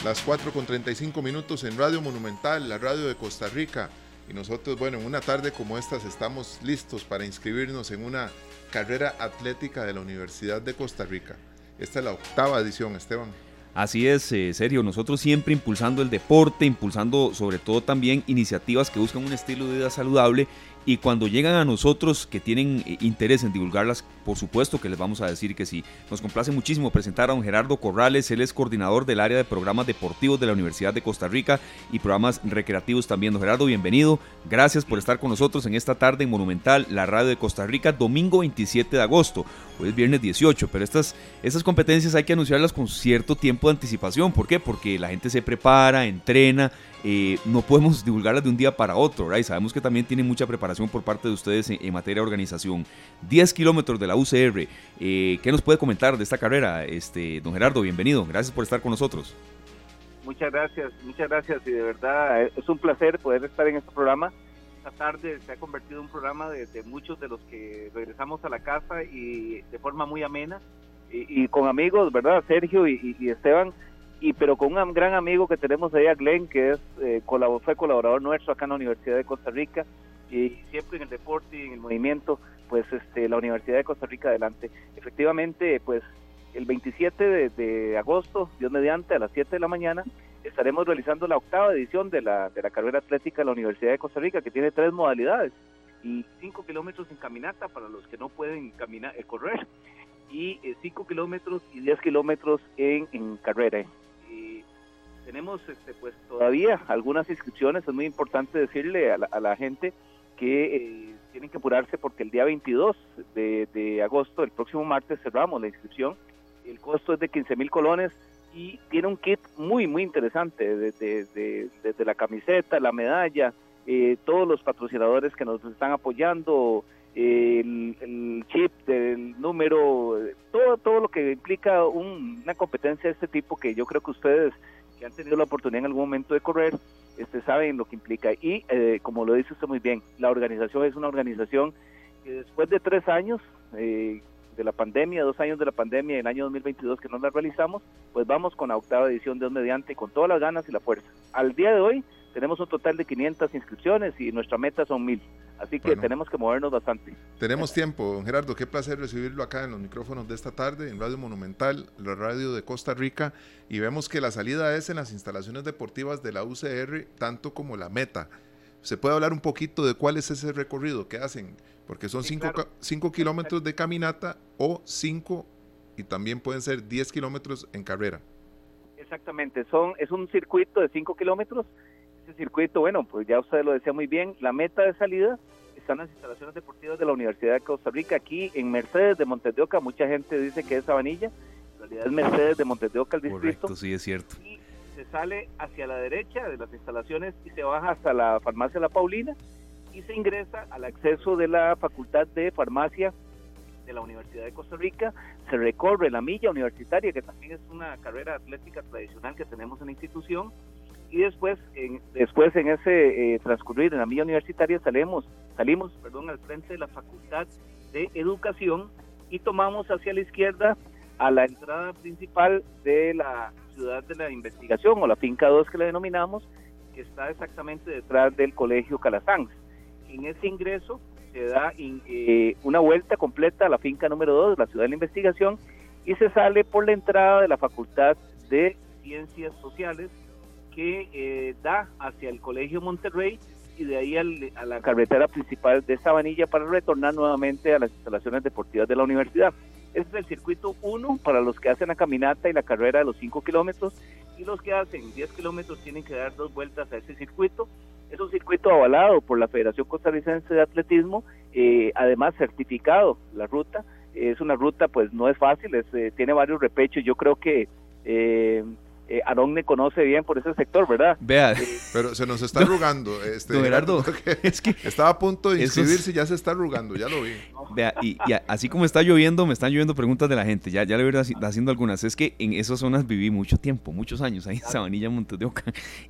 Las 4 con 35 minutos en Radio Monumental, la radio de Costa Rica. Y nosotros, bueno, en una tarde como estas estamos listos para inscribirnos en una carrera atlética de la Universidad de Costa Rica. Esta es la octava edición, Esteban. Así es, eh, serio, nosotros siempre impulsando el deporte, impulsando sobre todo también iniciativas que buscan un estilo de vida saludable y cuando llegan a nosotros que tienen eh, interés en divulgarlas, por supuesto que les vamos a decir que sí. Nos complace muchísimo presentar a don Gerardo Corrales, él es coordinador del área de programas deportivos de la Universidad de Costa Rica y programas recreativos también. Don Gerardo, bienvenido. Gracias por estar con nosotros en esta tarde en Monumental, la radio de Costa Rica, domingo 27 de agosto. Hoy es viernes 18, pero estas, estas competencias hay que anunciarlas con cierto tiempo de anticipación. ¿Por qué? Porque la gente se prepara, entrena eh, no podemos divulgarlas de un día para otro, ¿right? Sabemos que también tiene mucha preparación por parte de ustedes en, materia de organización. 10 kilómetros de la UCR, eh, ¿qué nos puede comentar de esta carrera? Este, don Gerardo, bienvenido, gracias por estar con nosotros. Muchas gracias, muchas gracias y de verdad eh, es un placer poder estar en este programa. Esta tarde se ha convertido en un programa de, muchos de los que regresamos a la casa y de forma muy amena. Y, con amigos, ¿verdad? Sergio y Esteban. Y pero con un gran amigo que tenemos ahí a Glenn que es eh, fue colaborador nuestro acá en la Universidad de Costa Rica. Y siempre en el deporte y en el movimiento pues este la Universidad de Costa Rica adelante. Efectivamente pues el 27 de, agosto Dios mediante a las 7 de la mañana estaremos realizando la octava edición de la de la carrera atlética de la Universidad de Costa Rica que tiene tres modalidades y 5 kilómetros en caminata para los que no pueden caminar eh, correr y 5 eh, kilómetros y 10 kilómetros en, en carrera tenemos este, pues todavía algunas inscripciones, es muy importante decirle a la, gente que eh, tienen que apurarse porque el día 22 de, agosto, el próximo martes, cerramos la inscripción. El costo es de 15 mil colones y tiene un kit muy, muy interesante, desde, desde, la camiseta, la medalla, eh, todos los patrocinadores que nos están apoyando, el, chip del número, todo, todo lo que implica una competencia de este tipo que yo creo que ustedes han tenido la oportunidad en algún momento de correr, este, saben lo que implica. Y eh, como lo dice usted muy bien, la organización es una organización que después de tres años eh, de la pandemia, dos años de la pandemia, el año 2022 que no la realizamos, pues vamos con la octava edición de Un Mediante con todas las ganas y la fuerza. Al día de hoy tenemos un total de 500 inscripciones y nuestra meta son 1000. Así que tenemos que movernos bastante. Tenemos tiempo, don Gerardo. Qué placer recibirlo acá en los micrófonos de esta tarde en Radio Monumental, la radio de Costa Rica. Y vemos que la salida es en las instalaciones deportivas de la UCR, tanto como la meta. ¿Se puede hablar un poquito de cuál es ese recorrido que hacen? Porque son 5 kilómetros de caminata o 5 y también pueden ser 10 kilómetros en carrera. Exactamente, son, es un circuito de 5 kilómetros este circuito, bueno, pues ya usted lo decía muy bien, la meta de salida están las instalaciones deportivas de la Universidad de Costa Rica, aquí en Mercedes de Montes de Oca, mucha gente dice que es Sabanilla, en realidad es Mercedes de Montes de Oca el distrito. Correcto, sí, es cierto. Y se sale hacia la derecha de las instalaciones y se baja hasta la farmacia La Paulina y se ingresa al acceso de la Facultad de Farmacia de la Universidad de Costa Rica, se recorre la milla universitaria, que también es una carrera atlética tradicional que tenemos en la institución, y después en, después en ese eh, transcurrir en la milla universitaria salimos salimos perdón al frente de la facultad de educación y tomamos hacia la izquierda a la entrada principal de la ciudad de la investigación o la finca 2 que le denominamos que está exactamente detrás del colegio Calasanz en ese ingreso se da eh, una vuelta completa a la finca número 2 la ciudad de la investigación y se sale por la entrada de la facultad de ciencias sociales que eh, da hacia el Colegio Monterrey y de ahí a la carretera principal de Sabanilla para retornar nuevamente a las instalaciones deportivas de la universidad. Este es el circuito 1 para los que hacen la caminata y la carrera de los 5 kilómetros y los que hacen 10 kilómetros tienen que dar dos vueltas a ese circuito. Es un circuito avalado por la Federación Costarricense de Atletismo, eh, además certificado la ruta. Es una ruta, pues no es fácil, es, eh, tiene varios repechos. Yo creo que eh, eh, me conoce bien por ese sector, ¿verdad? Vea. Eh, Pero se nos está arrugando. Este, Gerardo, es que estaba a punto de inscribirse y ya se está arrugando, ya lo vi. Vea, y, así como está lloviendo, me están lloviendo preguntas de la gente, ya, ya le voy haciendo algunas. Es que en esas zonas viví mucho tiempo, muchos años, ahí en Sabanilla, Montes de Oca.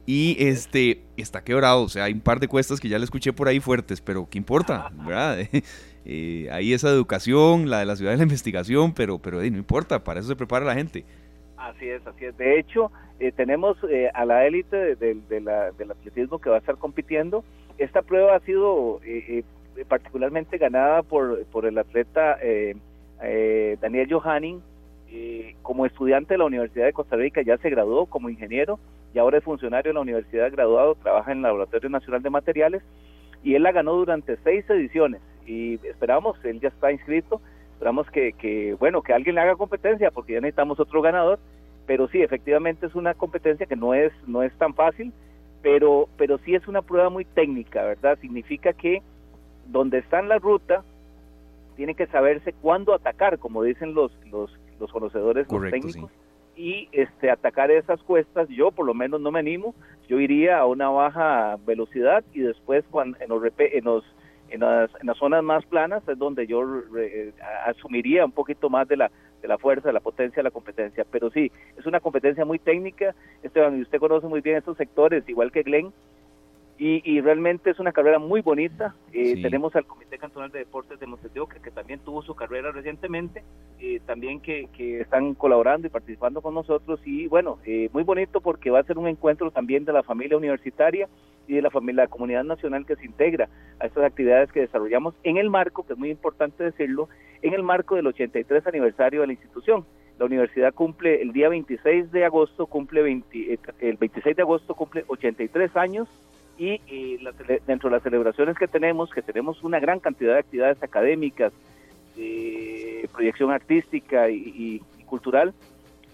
Y este, está quebrado, o sea, hay un par de cuestas que ya le escuché por ahí fuertes, pero ¿qué importa? ¿Verdad? Eh, ahí esa educación, la de la ciudad de la investigación, pero, pero no importa, para eso se prepara la gente. Así es, así es. De hecho, eh, tenemos eh, a la élite del atletismo que va a estar compitiendo. Esta prueba ha sido eh, particularmente ganada por, por el atleta Daniel Johanning. como estudiante de la Universidad de Costa Rica ya se graduó como ingeniero y ahora es funcionario de la universidad graduado, trabaja en el Laboratorio Nacional de Materiales y él la ganó durante seis ediciones y esperamos, él ya está inscrito, esperamos que, que, bueno, que alguien le haga competencia porque ya necesitamos otro ganador, pero sí, efectivamente es una competencia que no es, no es tan fácil, pero, pero sí es una prueba muy técnica, ¿verdad? Significa que donde está en la ruta, tiene que saberse cuándo atacar, como dicen los, los, los conocedores, los técnicos, y este, atacar esas cuestas, yo por lo menos no me animo, yo iría a una baja velocidad y después cuando en los, en los en las, en las zonas más planas es donde yo eh, asumiría un poquito más de la, de la fuerza, de la potencia, de la competencia. Pero sí, es una competencia muy técnica. Esteban, y usted conoce muy bien estos sectores, igual que Glenn. Y, realmente es una carrera muy bonita. Eh, tenemos al Comité Cantonal de Deportes de Montevideo, que, que también tuvo su carrera recientemente, eh, también que, que, están colaborando y participando con nosotros. Y bueno, eh, muy bonito porque va a ser un encuentro también de la familia universitaria y de la familia, la comunidad nacional que se integra a estas actividades que desarrollamos en el marco, que es muy importante decirlo, en el marco del 83 aniversario de la institución. La universidad cumple el día 26 de agosto, cumple el 26 de agosto cumple 83 años y dentro de las celebraciones que tenemos, que tenemos una gran cantidad de actividades académicas, de proyección artística y, cultural,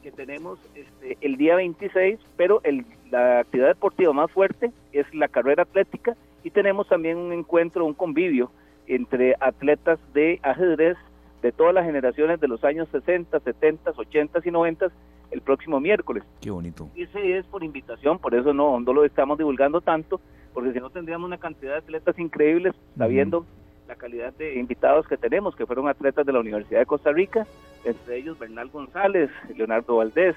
que tenemos este, el día 26, pero el, la actividad deportiva más fuerte es la carrera atlética y tenemos también un encuentro, un convivio entre atletas de ajedrez de todas las generaciones de los años 60, 70, 80 y 90 el próximo miércoles. Qué bonito. Ese es por invitación, por eso no, no lo estamos divulgando tanto, porque si no tendríamos una cantidad de atletas increíbles, sabiendo la calidad de invitados que tenemos, que fueron atletas de la Universidad de Costa Rica, entre ellos Bernal González, Leonardo Valdés,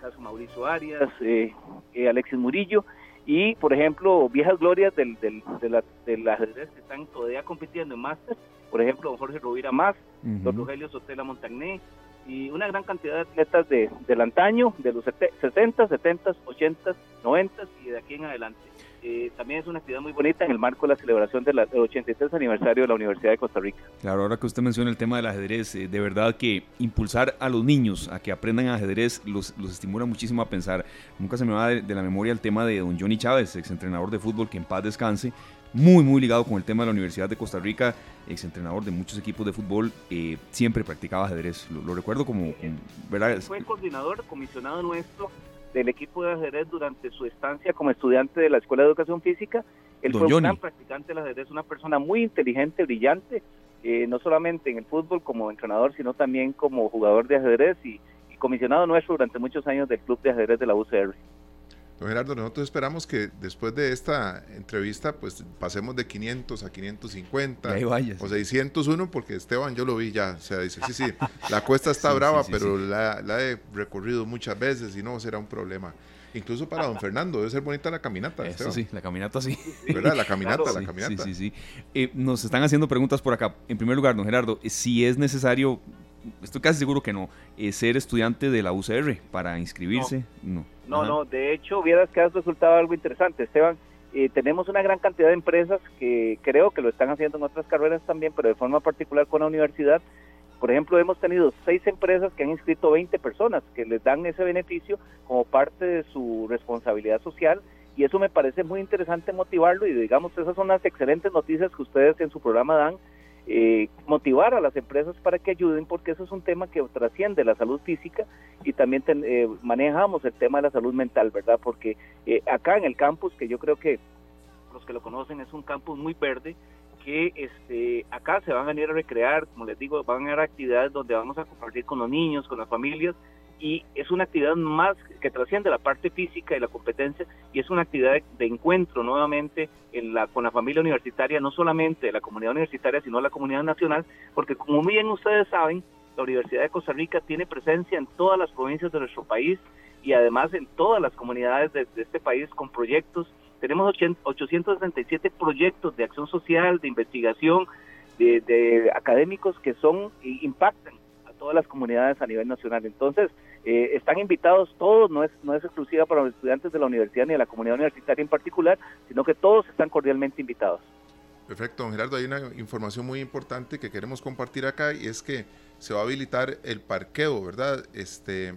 caso Mauricio Arias, eh, eh, Alexis Murillo, y por ejemplo, viejas glorias del, del, de la, del ajedrez que están todavía compitiendo en máster, por ejemplo, Jorge Rovira Más, don Rogelio Sotela Montagné, y una gran cantidad de atletas de, del antaño, de los 60, 70, 80, 90 y de aquí en adelante. Eh, también es una actividad muy bonita en el marco de la celebración del 83 aniversario de la Universidad de Costa Rica. Claro, ahora que usted menciona el tema del ajedrez, eh, de verdad que impulsar a los niños a que aprendan ajedrez los, los estimula muchísimo a pensar. Nunca se me va de, la memoria el tema de don Johnny Chávez, exentrenador de fútbol, que en paz descanse, muy, muy ligado con el tema de la Universidad de Costa Rica, exentrenador de muchos equipos de fútbol, eh, siempre practicaba ajedrez. Lo, recuerdo como, ¿verdad? Fue coordinador, comisionado nuestro del equipo de ajedrez durante su estancia como estudiante de la Escuela de Educación Física. Él fue un gran practicante del ajedrez, una persona muy inteligente, brillante, eh, no solamente en el fútbol como entrenador, sino también como jugador de ajedrez y, y comisionado nuestro durante muchos años del Club de Ajedrez de la UCR. Don Gerardo, nosotros esperamos que después de esta entrevista, pues pasemos de 500 a 550 o 601, porque Esteban yo lo vi ya, o sea, dice, sí, sí, la cuesta está brava, pero la, he recorrido muchas veces y no será un problema. Incluso para don Fernando, debe ser bonita la caminata. Eso sí, la caminata sí. ¿Verdad? La caminata, la caminata. Sí, sí, sí. Eh, nos están haciendo preguntas por acá. En primer lugar, don Gerardo, si es necesario, estoy casi seguro que no, eh, ser estudiante de la UCR para inscribirse, no. No, no, de hecho, vieras que ha resultado algo interesante, Esteban. Eh, tenemos una gran cantidad de empresas que creo que lo están haciendo en otras carreras también, pero de forma particular con la universidad. Por ejemplo, hemos tenido seis empresas que han inscrito 20 personas que les dan ese beneficio como parte de su responsabilidad social y eso me parece muy interesante motivarlo y digamos, esas son las excelentes noticias que ustedes en su programa dan eh, motivar a las empresas para que ayuden, porque eso es un tema que trasciende la salud física y también eh, manejamos el tema de la salud mental, ¿verdad? Porque eh, acá en el campus, que yo creo que los que lo conocen es un campus muy verde, que este acá se van a venir a recrear, como les digo, van a haber actividades donde vamos a compartir con los niños, con las familias, y es una actividad más que trasciende la parte física y la competencia y es una actividad de, encuentro nuevamente en la, con la familia universitaria, no solamente de la comunidad universitaria, sino la comunidad nacional, porque como bien ustedes saben, la Universidad de Costa Rica tiene presencia en todas las provincias de nuestro país y además en todas las comunidades de, este país con proyectos. Tenemos 867 proyectos de acción social, de investigación, de, de académicos que son impactan a todas las comunidades a nivel nacional. Entonces, eh, están invitados todos, no es, no es exclusiva para los estudiantes de la universidad ni de la comunidad universitaria en particular, sino que todos están cordialmente invitados. Perfecto, don Gerardo, hay una información muy importante que queremos compartir acá y es que se va a habilitar el parqueo, ¿verdad? Este,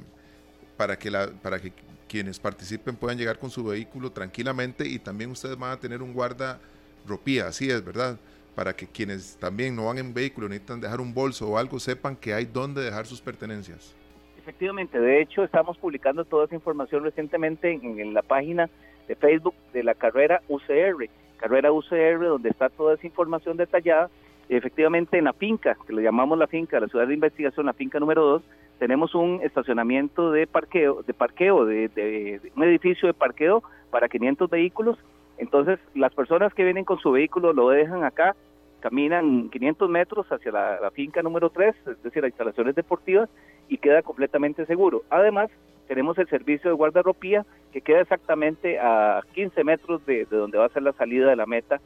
para que, la, para que quienes participen puedan llegar con su vehículo tranquilamente y también ustedes van a tener un guarda Ropía, así es, ¿verdad? Para que quienes también no van en vehículo necesitan dejar un bolso o algo, sepan que hay dónde dejar sus pertenencias. Efectivamente, de hecho estamos publicando toda esa información recientemente en, la página de Facebook de la carrera UCR, carrera UCR, donde está toda esa información detallada. Efectivamente, en la finca, que le llamamos la finca, la ciudad de investigación, la finca número 2, tenemos un estacionamiento de parqueo, de parqueo, de, un edificio de parqueo para 500 vehículos. Entonces, las personas que vienen con su vehículo lo dejan acá, caminan 500 metros hacia la, finca número 3, es decir, las instalaciones deportivas, y queda completamente seguro. Además, tenemos el servicio de guardarropía que queda exactamente a 15 metros de, de donde va a ser la salida de la meta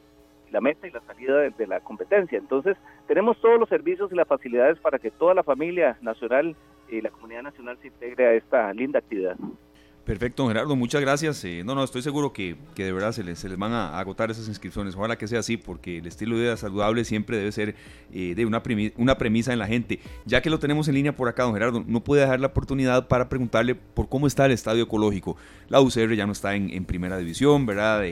la meta y la salida de, la competencia. Entonces, tenemos todos los servicios y las facilidades para que toda la familia nacional y la comunidad nacional se integre a esta linda actividad. Perfecto, don Gerardo, muchas gracias. Eh, no, no, estoy seguro que, de verdad se les, van a, agotar esas inscripciones. Ojalá que sea así, porque el estilo de vida saludable siempre debe ser eh, de una, premisa en la gente. Ya que lo tenemos en línea por acá, don Gerardo, no puede dejar la oportunidad para preguntarle por cómo está el estadio ecológico. La UCR ya no está en, primera división, ¿verdad?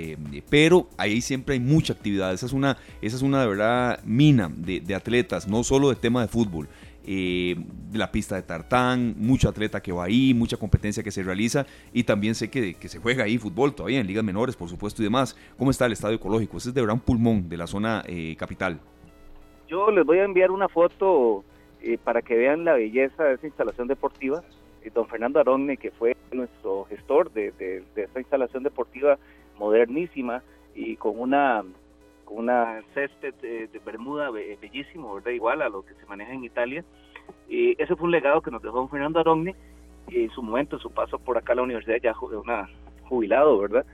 pero ahí siempre hay mucha actividad. Esa es una, esa es una de verdad mina de atletas, no solo de tema de fútbol eh, la pista de tartán, mucho atleta que va ahí, mucha competencia que se realiza y también sé que, se juega ahí fútbol todavía en ligas menores, por supuesto, y demás. ¿Cómo está el estadio ecológico? Ese es de gran pulmón de la zona eh, capital. Yo les voy a enviar una foto eh, para que vean la belleza de esa instalación deportiva. Eh, don Fernando Aronne, que fue nuestro gestor de, de, esta instalación deportiva modernísima y con una una césped de, Bermuda bellísimo, ¿verdad? Igual a lo que se maneja en Italia. Y ese fue un legado que nos dejó don Fernando Aronne en su momento, en su paso por acá a la universidad, ya una, jubilado, ¿verdad?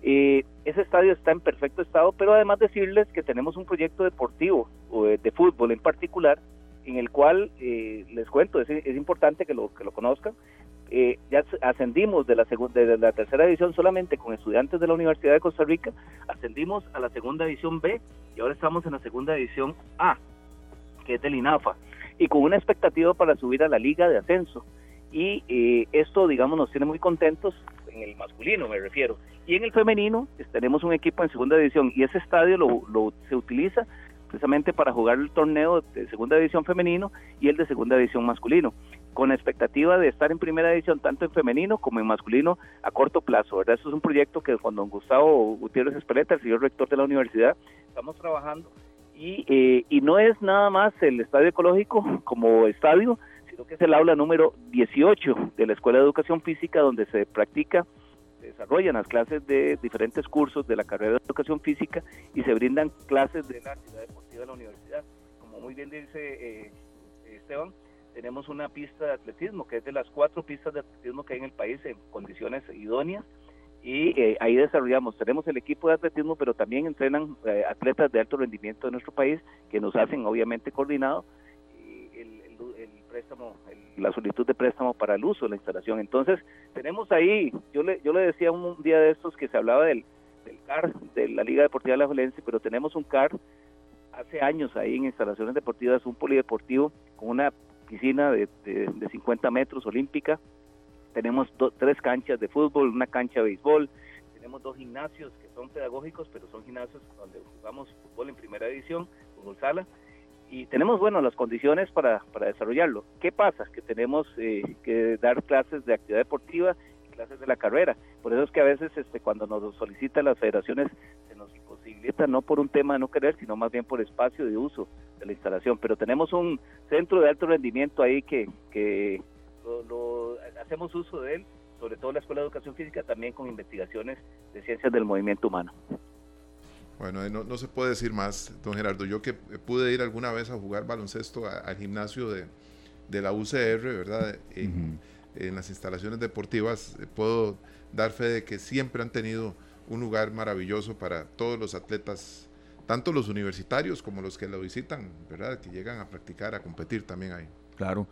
ese estadio está en perfecto estado, pero además decirles que tenemos un proyecto deportivo, de, de fútbol en particular, en el cual eh, les cuento, es, es, importante que lo, que lo conozcan, eh, ya ascendimos de la, de la tercera división solamente con estudiantes de la Universidad de Costa Rica, ascendimos a la segunda división B y ahora estamos en la segunda división A, que es del INAFA, y con una expectativa para subir a la liga de ascenso. Y eh, esto, digamos, nos tiene muy contentos en el masculino, me refiero. Y en el femenino, tenemos un equipo en segunda división y ese estadio lo, lo se utiliza precisamente para jugar el torneo de segunda división femenino y el de segunda división masculino, con expectativa de estar en primera división tanto en femenino como en masculino a corto plazo. ¿verdad? Eso es un proyecto que con don Gustavo Gutiérrez Espeleta, el señor rector de la universidad, estamos trabajando y, eh, y no es nada más el estadio ecológico como estadio, sino que es el aula número 18 de la Escuela de Educación Física donde se practica desarrollan las clases de diferentes cursos de la carrera de educación física y se brindan clases de la actividad deportiva de la universidad. Como muy bien dice eh, Esteban, tenemos una pista de atletismo que es de las cuatro pistas de atletismo que hay en el país en condiciones idóneas y eh, ahí desarrollamos, tenemos el equipo de atletismo, pero también entrenan eh, atletas de alto rendimiento de nuestro país que nos hacen obviamente coordinado préstamo, la solicitud de préstamo para el uso de la instalación. Entonces, tenemos ahí, yo le, yo le decía un día de estos que se hablaba del, del CAR, de la Liga Deportiva de la Valencia, pero tenemos un CAR hace años ahí en instalaciones deportivas, un polideportivo con una piscina de, de, 50 metros olímpica, tenemos tres canchas de fútbol, una cancha de béisbol, tenemos dos gimnasios que son pedagógicos, pero son gimnasios donde jugamos fútbol en primera división, fútbol sala, y tenemos, bueno, las condiciones para, para desarrollarlo. ¿Qué pasa? Que tenemos eh, que dar clases de actividad deportiva clases de la carrera. Por eso es que a veces este, cuando nos solicitan las federaciones imposibilita no por un tema de no querer, sino más bien por espacio de uso de la instalación. Pero tenemos un centro de alto rendimiento ahí que, que lo, hacemos uso de él, sobre todo la Escuela de Educación Física, también con investigaciones de ciencias del movimiento humano. Bueno, no, no, se puede decir más, don Gerardo. Yo que pude ir alguna vez a jugar baloncesto al gimnasio de, de, la UCR, ¿verdad? En, las instalaciones deportivas, eh, puedo dar fe de que siempre han tenido un lugar maravilloso para todos los atletas, tanto los universitarios como los que lo visitan, ¿verdad? Que llegan a practicar, a competir también ahí. Claro.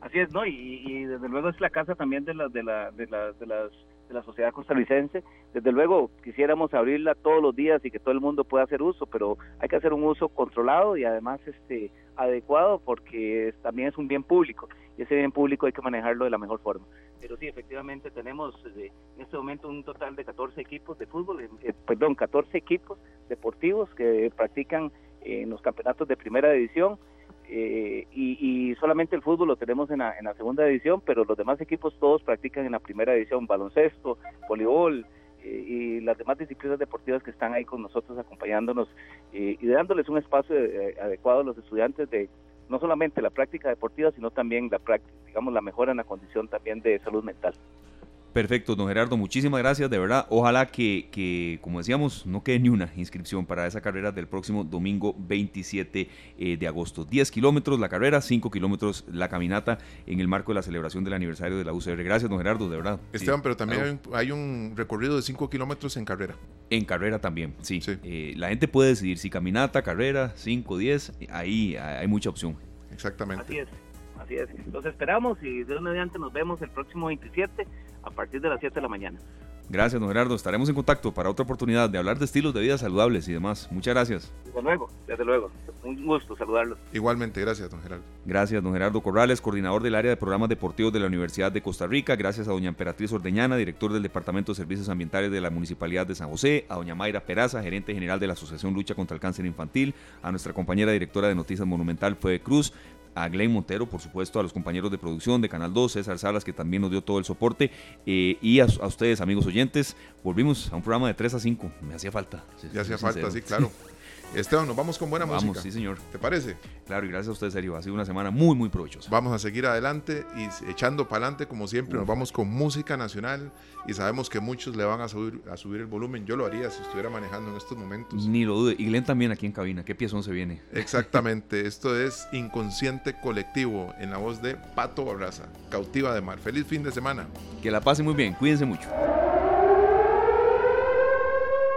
Así es, ¿no? Y, desde luego es la casa también de, la, de, la, de, de las de la sociedad costarricense. Desde luego quisiéramos abrirla todos los días y que todo el mundo pueda hacer uso, pero hay que hacer un uso controlado y además este adecuado porque también es un bien público. Y ese bien público hay que manejarlo de la mejor forma. Pero sí, efectivamente tenemos eh, en este momento un total de 14 equipos de fútbol, eh, perdón, 14 equipos deportivos que practican en los campeonatos de primera división. Eh, y, solamente el fútbol lo tenemos en la, en la segunda división, pero los demás equipos todos practican en la primera división, baloncesto, voleibol, y las demás disciplinas deportivas que están ahí con nosotros acompañándonos y dándoles un espacio adecuado a los estudiantes de no solamente la práctica deportiva, sino también la práctica, digamos, la mejora en la condición también de salud mental. Perfecto, don Gerardo, muchísimas gracias, de verdad. Ojalá que, que, como decíamos, no quede ni una inscripción para esa carrera del próximo domingo 27 eh, de agosto. 10 kilómetros la carrera, 5 kilómetros la caminata en el marco de la celebración del aniversario de la UCR. Gracias, don Gerardo, de verdad. Esteban, pero también hay un, recorrido de 5 kilómetros en carrera. En carrera también, sí. Eh, la gente puede decidir si caminata, carrera, 5, 10, ahí hay mucha opción. Exactamente. Así es. Así es. Los esperamos y de un mediante nos vemos el próximo 27 a partir de las 7 de la mañana. Gracias, don Gerardo. Estaremos en contacto para otra oportunidad de hablar de estilos de vida saludables y demás. Muchas gracias. Desde luego, desde luego. Un gusto saludarlos. Igualmente, gracias, don Gerardo. Gracias, don Gerardo Corrales, coordinador del área de programas deportivos de la Universidad de Costa Rica. Gracias a doña Emperatriz Ordeñana, director del Departamento de Servicios Ambientales de la Municipalidad de San José. A doña Mayra Peraza, gerente general de la Asociación Lucha contra el Cáncer Infantil. A nuestra compañera directora de Noticias Monumental, Fue Cruz a Glenn Montero, por supuesto, a los compañeros de producción de Canal 2, César Salas, que también nos dio todo el soporte, eh, y a, ustedes, amigos oyentes, volvimos a un programa de 3 a 5. Me hacía falta. Ya hacía falta, sí, claro. Esteban, nos vamos con buena vamos, música. sí, señor. ¿Te parece? Claro, y gracias a usted, serio. Ha sido una semana muy, muy provechosa. Vamos a seguir adelante y echando para adelante, como siempre. Nos vamos con música nacional y sabemos que muchos le van a subir, a subir el volumen. Yo lo haría si estuviera manejando en estos momentos. Ni lo dude. Y Glenn también aquí en cabina. ¿Qué piezón se viene? Exactamente. Esto es Inconsciente Colectivo en la voz de Pato Barraza, Cautiva de Mar. Feliz fin de semana. Que la pase muy bien. Cuídense mucho.